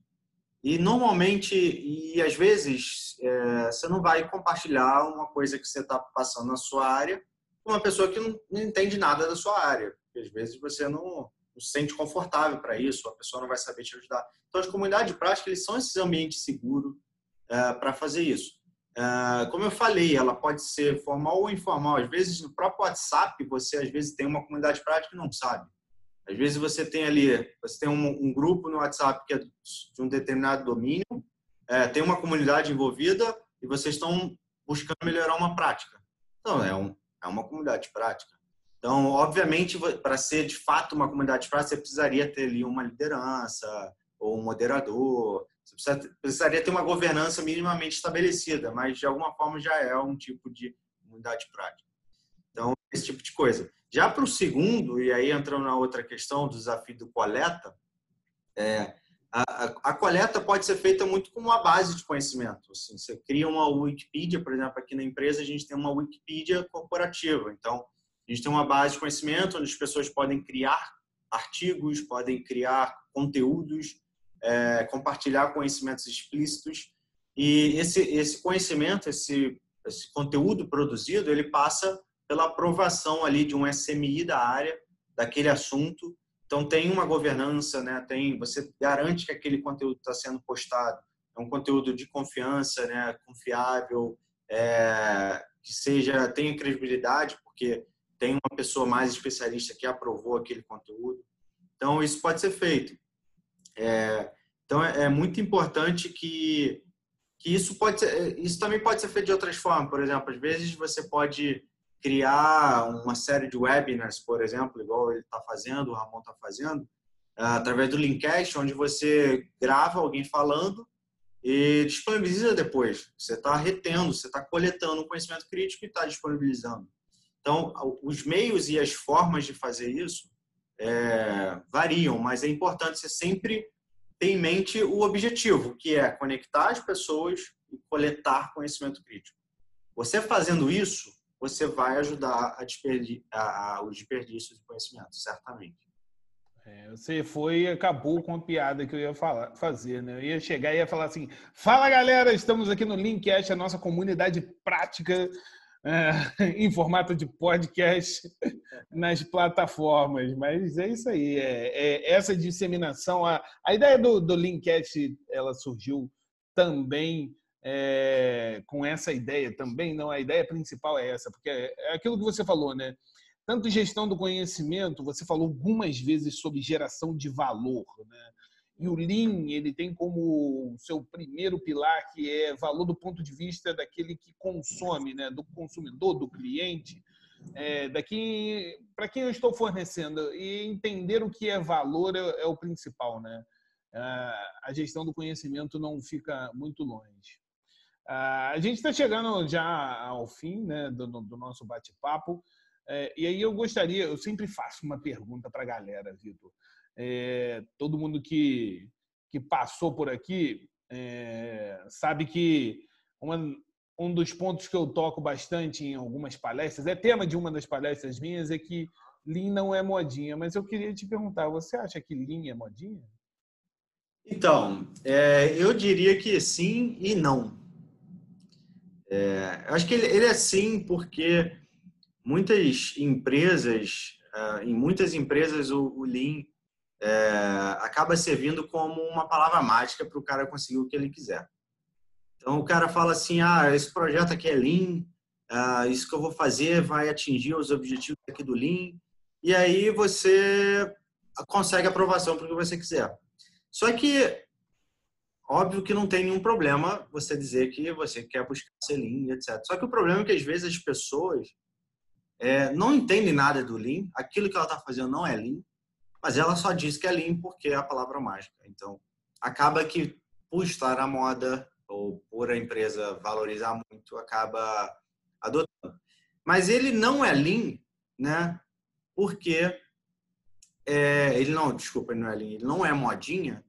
[SPEAKER 2] E normalmente, e às vezes, é, você não vai compartilhar uma coisa que você está passando na sua área com uma pessoa que não, não, entende nada da sua área. Porque às vezes você não, não se sente confortável para isso, a pessoa não vai saber te ajudar. Então, as comunidades de prática, eles são esses ambientes seguros é, para fazer isso. É, como eu falei, ela pode ser formal ou informal. Às vezes, no próprio WhatsApp, você às vezes tem uma comunidade de prática e não sabe. Às vezes você tem ali, você tem um, um grupo no WhatsApp que é de um determinado domínio, é, tem uma comunidade envolvida e vocês estão buscando melhorar uma prática. Então, é, um, é uma comunidade prática. Então, obviamente, para ser de fato uma comunidade prática, você precisaria ter ali uma liderança ou um moderador, você precisa, precisaria ter uma governança minimamente estabelecida, mas de alguma forma já é um tipo de comunidade prática. Então, esse tipo de coisa. Já para o segundo, e aí entrando na outra questão do desafio do coleta, é, a, a, coleta pode ser feita muito com uma base de conhecimento. Assim, você cria uma Wikipedia, por exemplo, aqui na empresa a gente tem uma Wikipedia corporativa. Então, a gente tem uma base de conhecimento onde as pessoas podem criar artigos, podem criar conteúdos, é, compartilhar conhecimentos explícitos. E esse, esse conhecimento, esse, esse conteúdo produzido, ele passa pela aprovação ali de um SMI da área, daquele assunto, Então tem uma governança, né? Tem, você garante que aquele conteúdo está sendo postado é um conteúdo de confiança, né? Confiável, é, que seja tenha credibilidade, porque tem uma pessoa mais especialista que aprovou aquele conteúdo. Então isso pode ser feito. É, então é, é muito importante que que isso pode ser, isso também pode ser feito de outras formas. Por exemplo, às vezes você pode criar uma série de webinars, por exemplo, igual ele está fazendo, o Ramon está fazendo, através do Linkcast, onde você grava alguém falando e disponibiliza depois. Você está retendo, você está coletando o conhecimento crítico e está disponibilizando. Então, os meios e as formas de fazer isso é, variam, mas é importante você sempre ter em mente o objetivo, que é conectar as pessoas e coletar conhecimento crítico. Você fazendo isso, você vai ajudar a, desperdi a, a o desperdício de conhecimento, certamente.
[SPEAKER 1] É, você foi e acabou com a piada que eu ia falar, fazer, né? Eu ia chegar e ia falar assim: fala galera, estamos aqui no Linkcast, a nossa comunidade prática é, em formato de podcast nas plataformas. Mas é isso aí, é, é essa disseminação. A, a ideia do, do Linkcast ela surgiu também é, com essa ideia, também não, a ideia principal é essa, porque é, é aquilo que você falou, né? tanto gestão do conhecimento, você falou algumas vezes sobre geração de valor, né? E o Lean, ele tem como seu primeiro pilar que é valor do ponto de vista daquele que consome, né, do consumidor, do cliente, é, daqui para quem eu estou fornecendo e entender o que é valor é, é o principal, né? a gestão do conhecimento não fica muito longe. A gente está chegando já ao fim né, do, do nosso bate-papo. É, e aí eu gostaria, eu sempre faço uma pergunta para a galera, Vitor. É, todo mundo que, que passou por aqui é, sabe que uma, um dos pontos que eu toco bastante em algumas palestras, é tema de uma das palestras minhas, é que Lean não é modinha. Mas eu queria te perguntar, você acha que Lean é modinha?
[SPEAKER 2] Então, eu diria que sim e não. É, acho que ele, ele é sim porque muitas empresas, uh, em muitas empresas o, o Lean é, acaba servindo como uma palavra mágica para o cara conseguir o que ele quiser. Então o cara fala assim, ah, esse projeto aqui é Lean, uh, isso que eu vou fazer vai atingir os objetivos aqui do Lean, e aí você consegue aprovação para o que você quiser. Só que óbvio que não tem nenhum problema você dizer que você quer buscar ser Lean, etc. Só que o problema é que às vezes as pessoas é, não entende nada do Lean, aquilo que ela está fazendo não é Lean, mas ela só diz que é Lean porque é a palavra mágica. Então, acaba que por estar na moda ou por a empresa valorizar muito, acaba adotando. Mas ele não é Lean, né? Porque é, ele não, desculpa, ele não é Lean, ele não é modinha,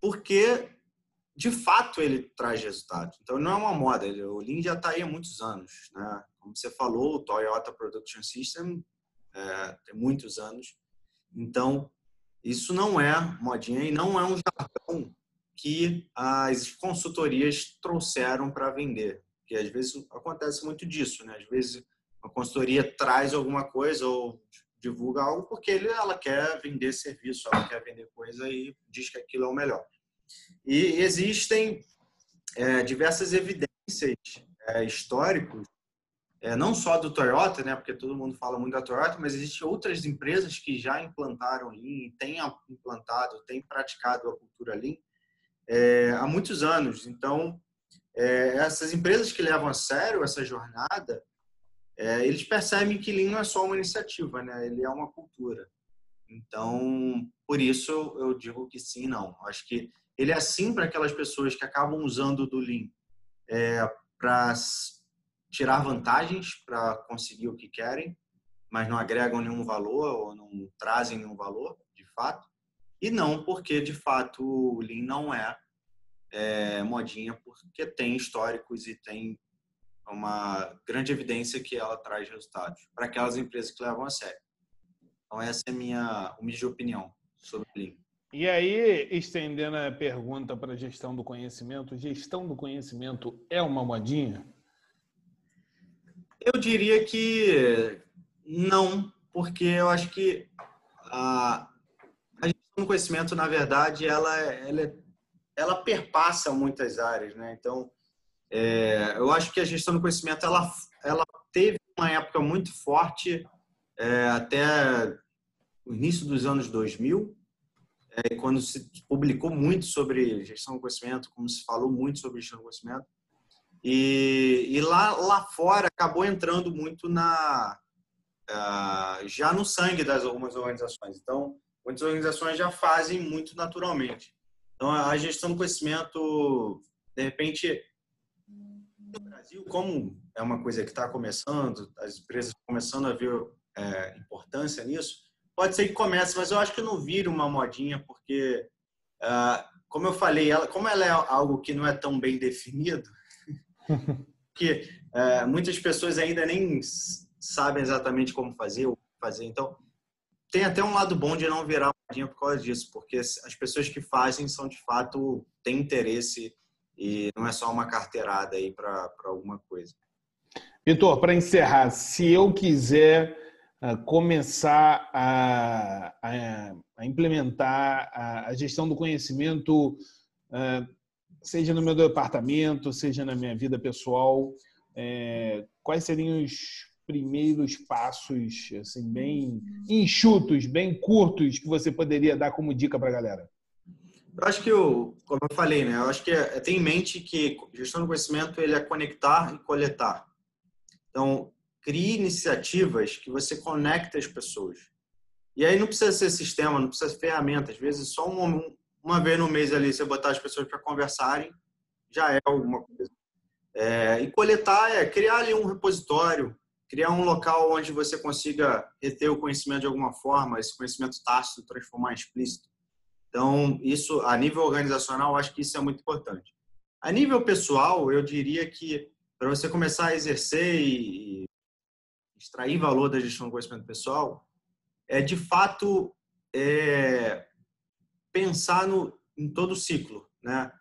[SPEAKER 2] porque de fato ele traz resultados. Então não é uma moda, ele, o Lean já está aí há muitos anos, né? Como você falou, o Toyota Production System é, tem muitos anos. Então, isso não é modinha e não é um jargão que as consultorias trouxeram para vender. Porque às vezes acontece muito disso, né? Às vezes a consultoria traz alguma coisa ou divulga algo porque ele, ela quer vender serviço, ela quer vender coisa e diz que aquilo é o melhor. E existem é, diversas evidências é, históricas é, não só do Toyota, né, porque todo mundo fala muito da Toyota, mas existem outras empresas que já implantaram Lean, têm implantado, têm praticado a cultura Lean é, há muitos anos. Então, é, essas empresas que levam a sério essa jornada, é, eles percebem que Lean não é só uma iniciativa, né, ele é uma cultura. Então, por isso eu digo que sim, não. Acho que ele é sim para aquelas pessoas que acabam usando do Lean é, para tirar vantagens para conseguir o que querem, mas não agregam nenhum valor ou não trazem nenhum valor, de fato. E não porque, de fato, o Lean não é, é modinha, porque tem históricos e tem uma grande evidência que ela traz resultados para aquelas empresas que levam a sério. Então, essa é a minha humilde opinião sobre o Lean.
[SPEAKER 1] E aí, estendendo a pergunta para a gestão do conhecimento, gestão do conhecimento é uma modinha?
[SPEAKER 2] Eu diria que não, porque eu acho que ah, do conhecimento, na verdade, ela, ela, ela perpassa muitas áreas, né? Então, é, eu acho que a gestão do conhecimento ela, ela teve uma época muito forte é, até o início dos anos 2000, é, quando se publicou muito sobre gestão do conhecimento, como se falou muito sobre gestão do conhecimento. E, e lá, lá fora acabou entrando muito na uh, já no sangue das algumas organizações. Então, muitas organizações já fazem muito naturalmente. Então, a gestão do conhecimento, de repente, no Brasil, como é uma coisa que está começando, as empresas começando a ver é, importância nisso, pode ser que comece, mas eu acho que não vira uma modinha, porque, uh, como eu falei, ela, como ela é algo que não é tão bem definido, que uh, muitas pessoas ainda nem sabem exatamente como fazer, o fazer. Então, tem até um lado bom de não virar modinha por causa disso, porque as pessoas que fazem são de fato têm interesse e não é só uma carteirada aí para alguma coisa.
[SPEAKER 1] Vitor, para encerrar, se eu quiser uh, começar a, a, a implementar a, a, gestão do conhecimento, uh, seja no meu departamento, seja na minha vida pessoal, uh, quais seriam os primeiros passos, assim, bem enxutos, bem curtos, que você poderia dar como dica para a galera?
[SPEAKER 2] Eu acho que, eu, como eu falei, né? Eu acho que é, tem em mente que gestão do conhecimento ele é conectar e coletar. Então, crie iniciativas que você conecta as pessoas. E aí não precisa ser sistema, não precisa ser ferramenta. Às vezes, só uma, uma vez no mês ali, você botar as pessoas para conversarem, já é alguma coisa. É, e coletar é criar ali um repositório, criar um local onde você consiga reter o conhecimento de alguma forma, esse conhecimento tácito transformar em explícito. Então, isso, a nível organizacional, acho que isso é muito importante. A nível pessoal, eu diria que para você começar a exercer e extrair valor da gestão do conhecimento pessoal, é de fato é, pensar no, em todo o ciclo, né?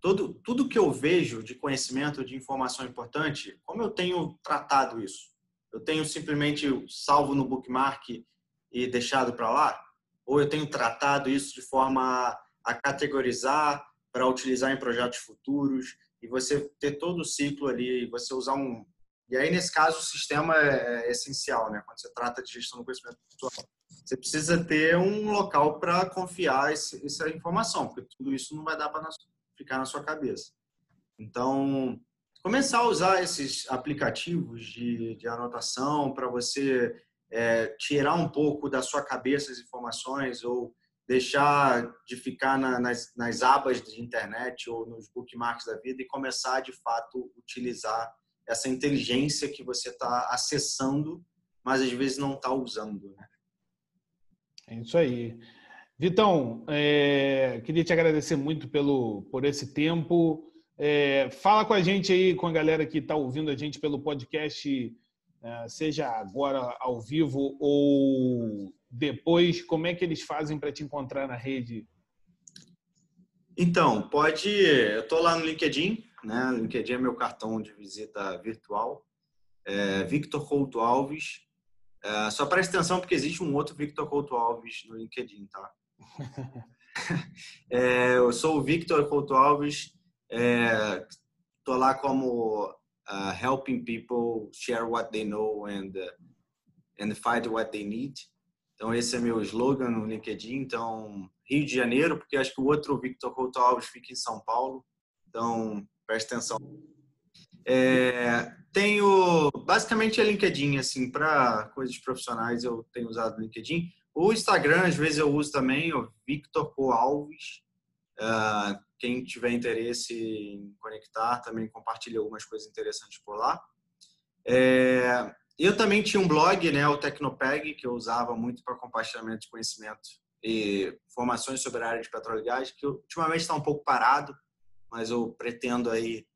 [SPEAKER 2] Todo, tudo que eu vejo de conhecimento, de informação importante, como eu tenho tratado isso? Eu tenho simplesmente salvo no bookmark e deixado para lá? ou eu tenho tratado isso de forma a categorizar para utilizar em projetos futuros e você ter todo o ciclo ali, você usar um e aí nesse caso o sistema é, é essencial, né? Quando você trata de gestão do conhecimento pessoal, você precisa ter um local para confiar esse, essa informação, porque tudo isso não vai dar para ficar na sua cabeça. Então começar a usar esses aplicativos de, de anotação para você é, tirar um pouco da sua cabeça as informações ou deixar de ficar na, nas, nas abas de internet ou nos bookmarks da vida e começar de fato utilizar essa inteligência que você está acessando, mas às vezes não está usando. Né?
[SPEAKER 1] É isso aí. Vitão, é, queria te agradecer muito pelo, por esse tempo. É, fala com a gente aí, com a galera que está ouvindo a gente pelo podcast é, seja agora ao vivo ou depois, como é que eles fazem para te encontrar na rede?
[SPEAKER 2] Então, pode. Eu estou lá no LinkedIn, né? LinkedIn é meu cartão de visita virtual. É Victor Couto Alves. É, só preste atenção porque existe um outro Victor Couto Alves no LinkedIn, tá? é, eu sou o Victor Couto Alves. Estou é, lá como uh, helping people share what they know and uh, and find what they need. Então esse é meu slogan no LinkedIn. Então Rio de Janeiro, porque acho que o outro Victor Couto Alves fica em São Paulo. Então preste atenção. É, tenho basicamente é LinkedIn assim para coisas profissionais eu tenho usado o LinkedIn. O Instagram às vezes eu uso também, o Victor Co. Uh, quem tiver interesse em conectar também compartilha algumas coisas interessantes por lá. É, eu também tinha um blog, né, o Tecnopeg, que eu usava muito para compartilhamento de conhecimento e informações sobre a área de petróleo e gás, que ultimamente está um pouco parado, mas eu pretendo aí,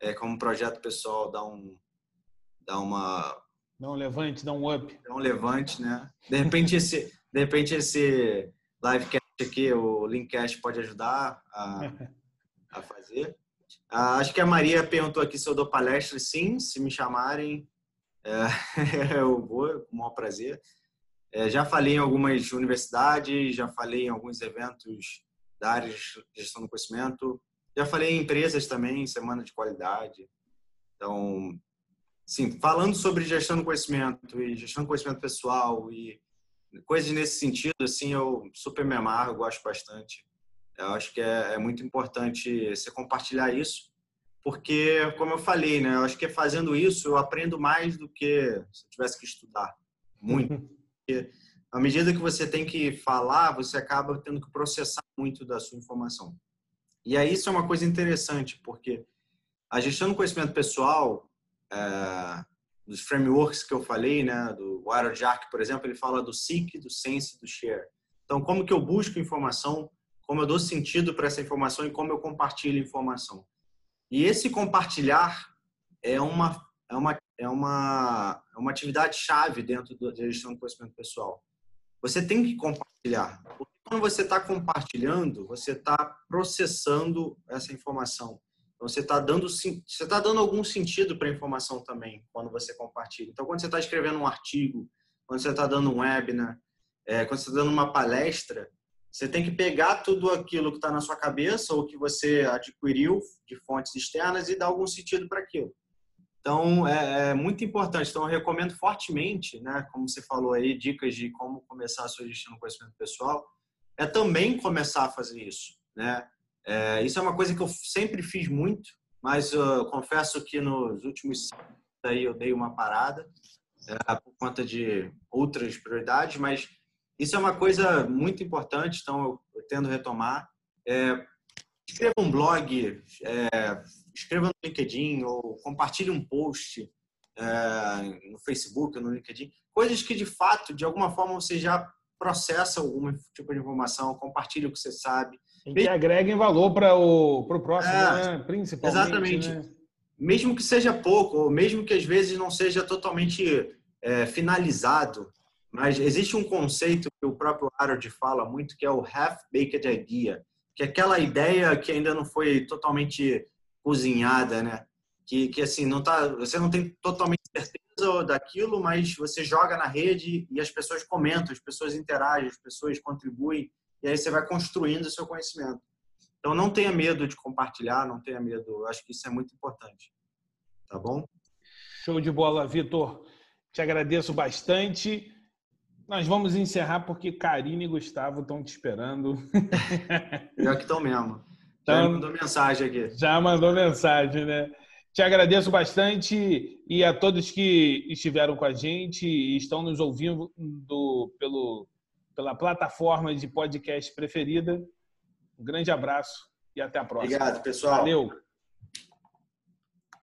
[SPEAKER 2] é, como projeto pessoal, dar um dar uma
[SPEAKER 1] dar um levante, dar um up,
[SPEAKER 2] dar um levante, né? De repente esse de repente esse livecast aqui, o Linkcast pode ajudar a, a fazer. Ah, acho que a Maria perguntou aqui se eu dou palestra. Sim, se me chamarem, é, eu vou, com o maior prazer. É, já falei em algumas universidades, já falei em alguns eventos da área de gestão do conhecimento, já falei em empresas também, semana de qualidade. Então, sim, falando sobre gestão do conhecimento e gestão do conhecimento pessoal e coisas nesse sentido, assim, eu super me amarro, gosto bastante. Eu acho que é, é muito importante você compartilhar isso, porque, como eu falei, né, eu acho que fazendo isso eu aprendo mais do que se eu tivesse que estudar. Muito. Porque à medida que você tem que falar, você acaba tendo que processar muito da sua informação. E aí isso é uma coisa interessante, porque a gestão do conhecimento pessoal, é, dos frameworks que eu falei, né, do Jack, por exemplo, ele fala do seek, do sense, do share. Então, como que eu busco informação, como eu dou sentido para essa informação e como eu compartilho informação. E esse compartilhar é uma é uma é uma é uma atividade chave dentro da gestão do conhecimento pessoal. Você tem que compartilhar. Porque quando você está compartilhando, você está processando essa informação. Então, você está dando, você está dando algum sentido para a informação também, quando você compartilha. Então, quando você está escrevendo um artigo, quando você está dando um webinar, é, quando você está dando uma palestra, você tem que pegar tudo aquilo que está na sua cabeça ou que você adquiriu de fontes externas e dar algum sentido para aquilo. Então, é, é, muito importante. Então, eu recomendo fortemente, né, como você falou aí, dicas de como começar a sua gestão do conhecimento pessoal, é também começar a fazer isso, né? É, isso é uma coisa que eu sempre fiz muito, mas eu confesso que nos últimos aí eu dei uma parada é, por conta de outras prioridades, mas isso é uma coisa muito importante, então eu, eu tendo retomar. É, escreva um blog, é, escreva no LinkedIn ou compartilhe um post é, no Facebook, no LinkedIn, coisas que de fato, de alguma forma, você já processa algum tipo de informação, compartilhe o que você sabe,
[SPEAKER 1] e que agreguem valor para o pro próximo, é, né? principalmente.
[SPEAKER 2] Exatamente. Né? Mesmo que seja pouco, ou mesmo que às vezes não seja totalmente é, finalizado, mas existe um conceito que o próprio Harold fala muito, que é o half-baked idea, que aquela ideia que ainda não foi totalmente cozinhada, né? Que, que assim, não tá, você não tem totalmente certeza daquilo, mas você joga na rede e as pessoas comentam, as pessoas interagem, as pessoas contribuem e aí você vai construindo o seu conhecimento. Então não tenha medo de compartilhar, não tenha medo. Eu acho que isso é muito importante. Tá bom?
[SPEAKER 1] Show de bola, Vitor. Te agradeço bastante. Nós vamos encerrar porque Karine e Gustavo estão te esperando.
[SPEAKER 2] Já que estão mesmo. Já então, mandou mensagem aqui.
[SPEAKER 1] Já mandou mensagem, né? Te agradeço bastante e a todos que estiveram com a gente e estão nos ouvindo do, pelo pela plataforma de podcast preferida. Um grande abraço e até a próxima.
[SPEAKER 2] Obrigado, pessoal.
[SPEAKER 1] Valeu.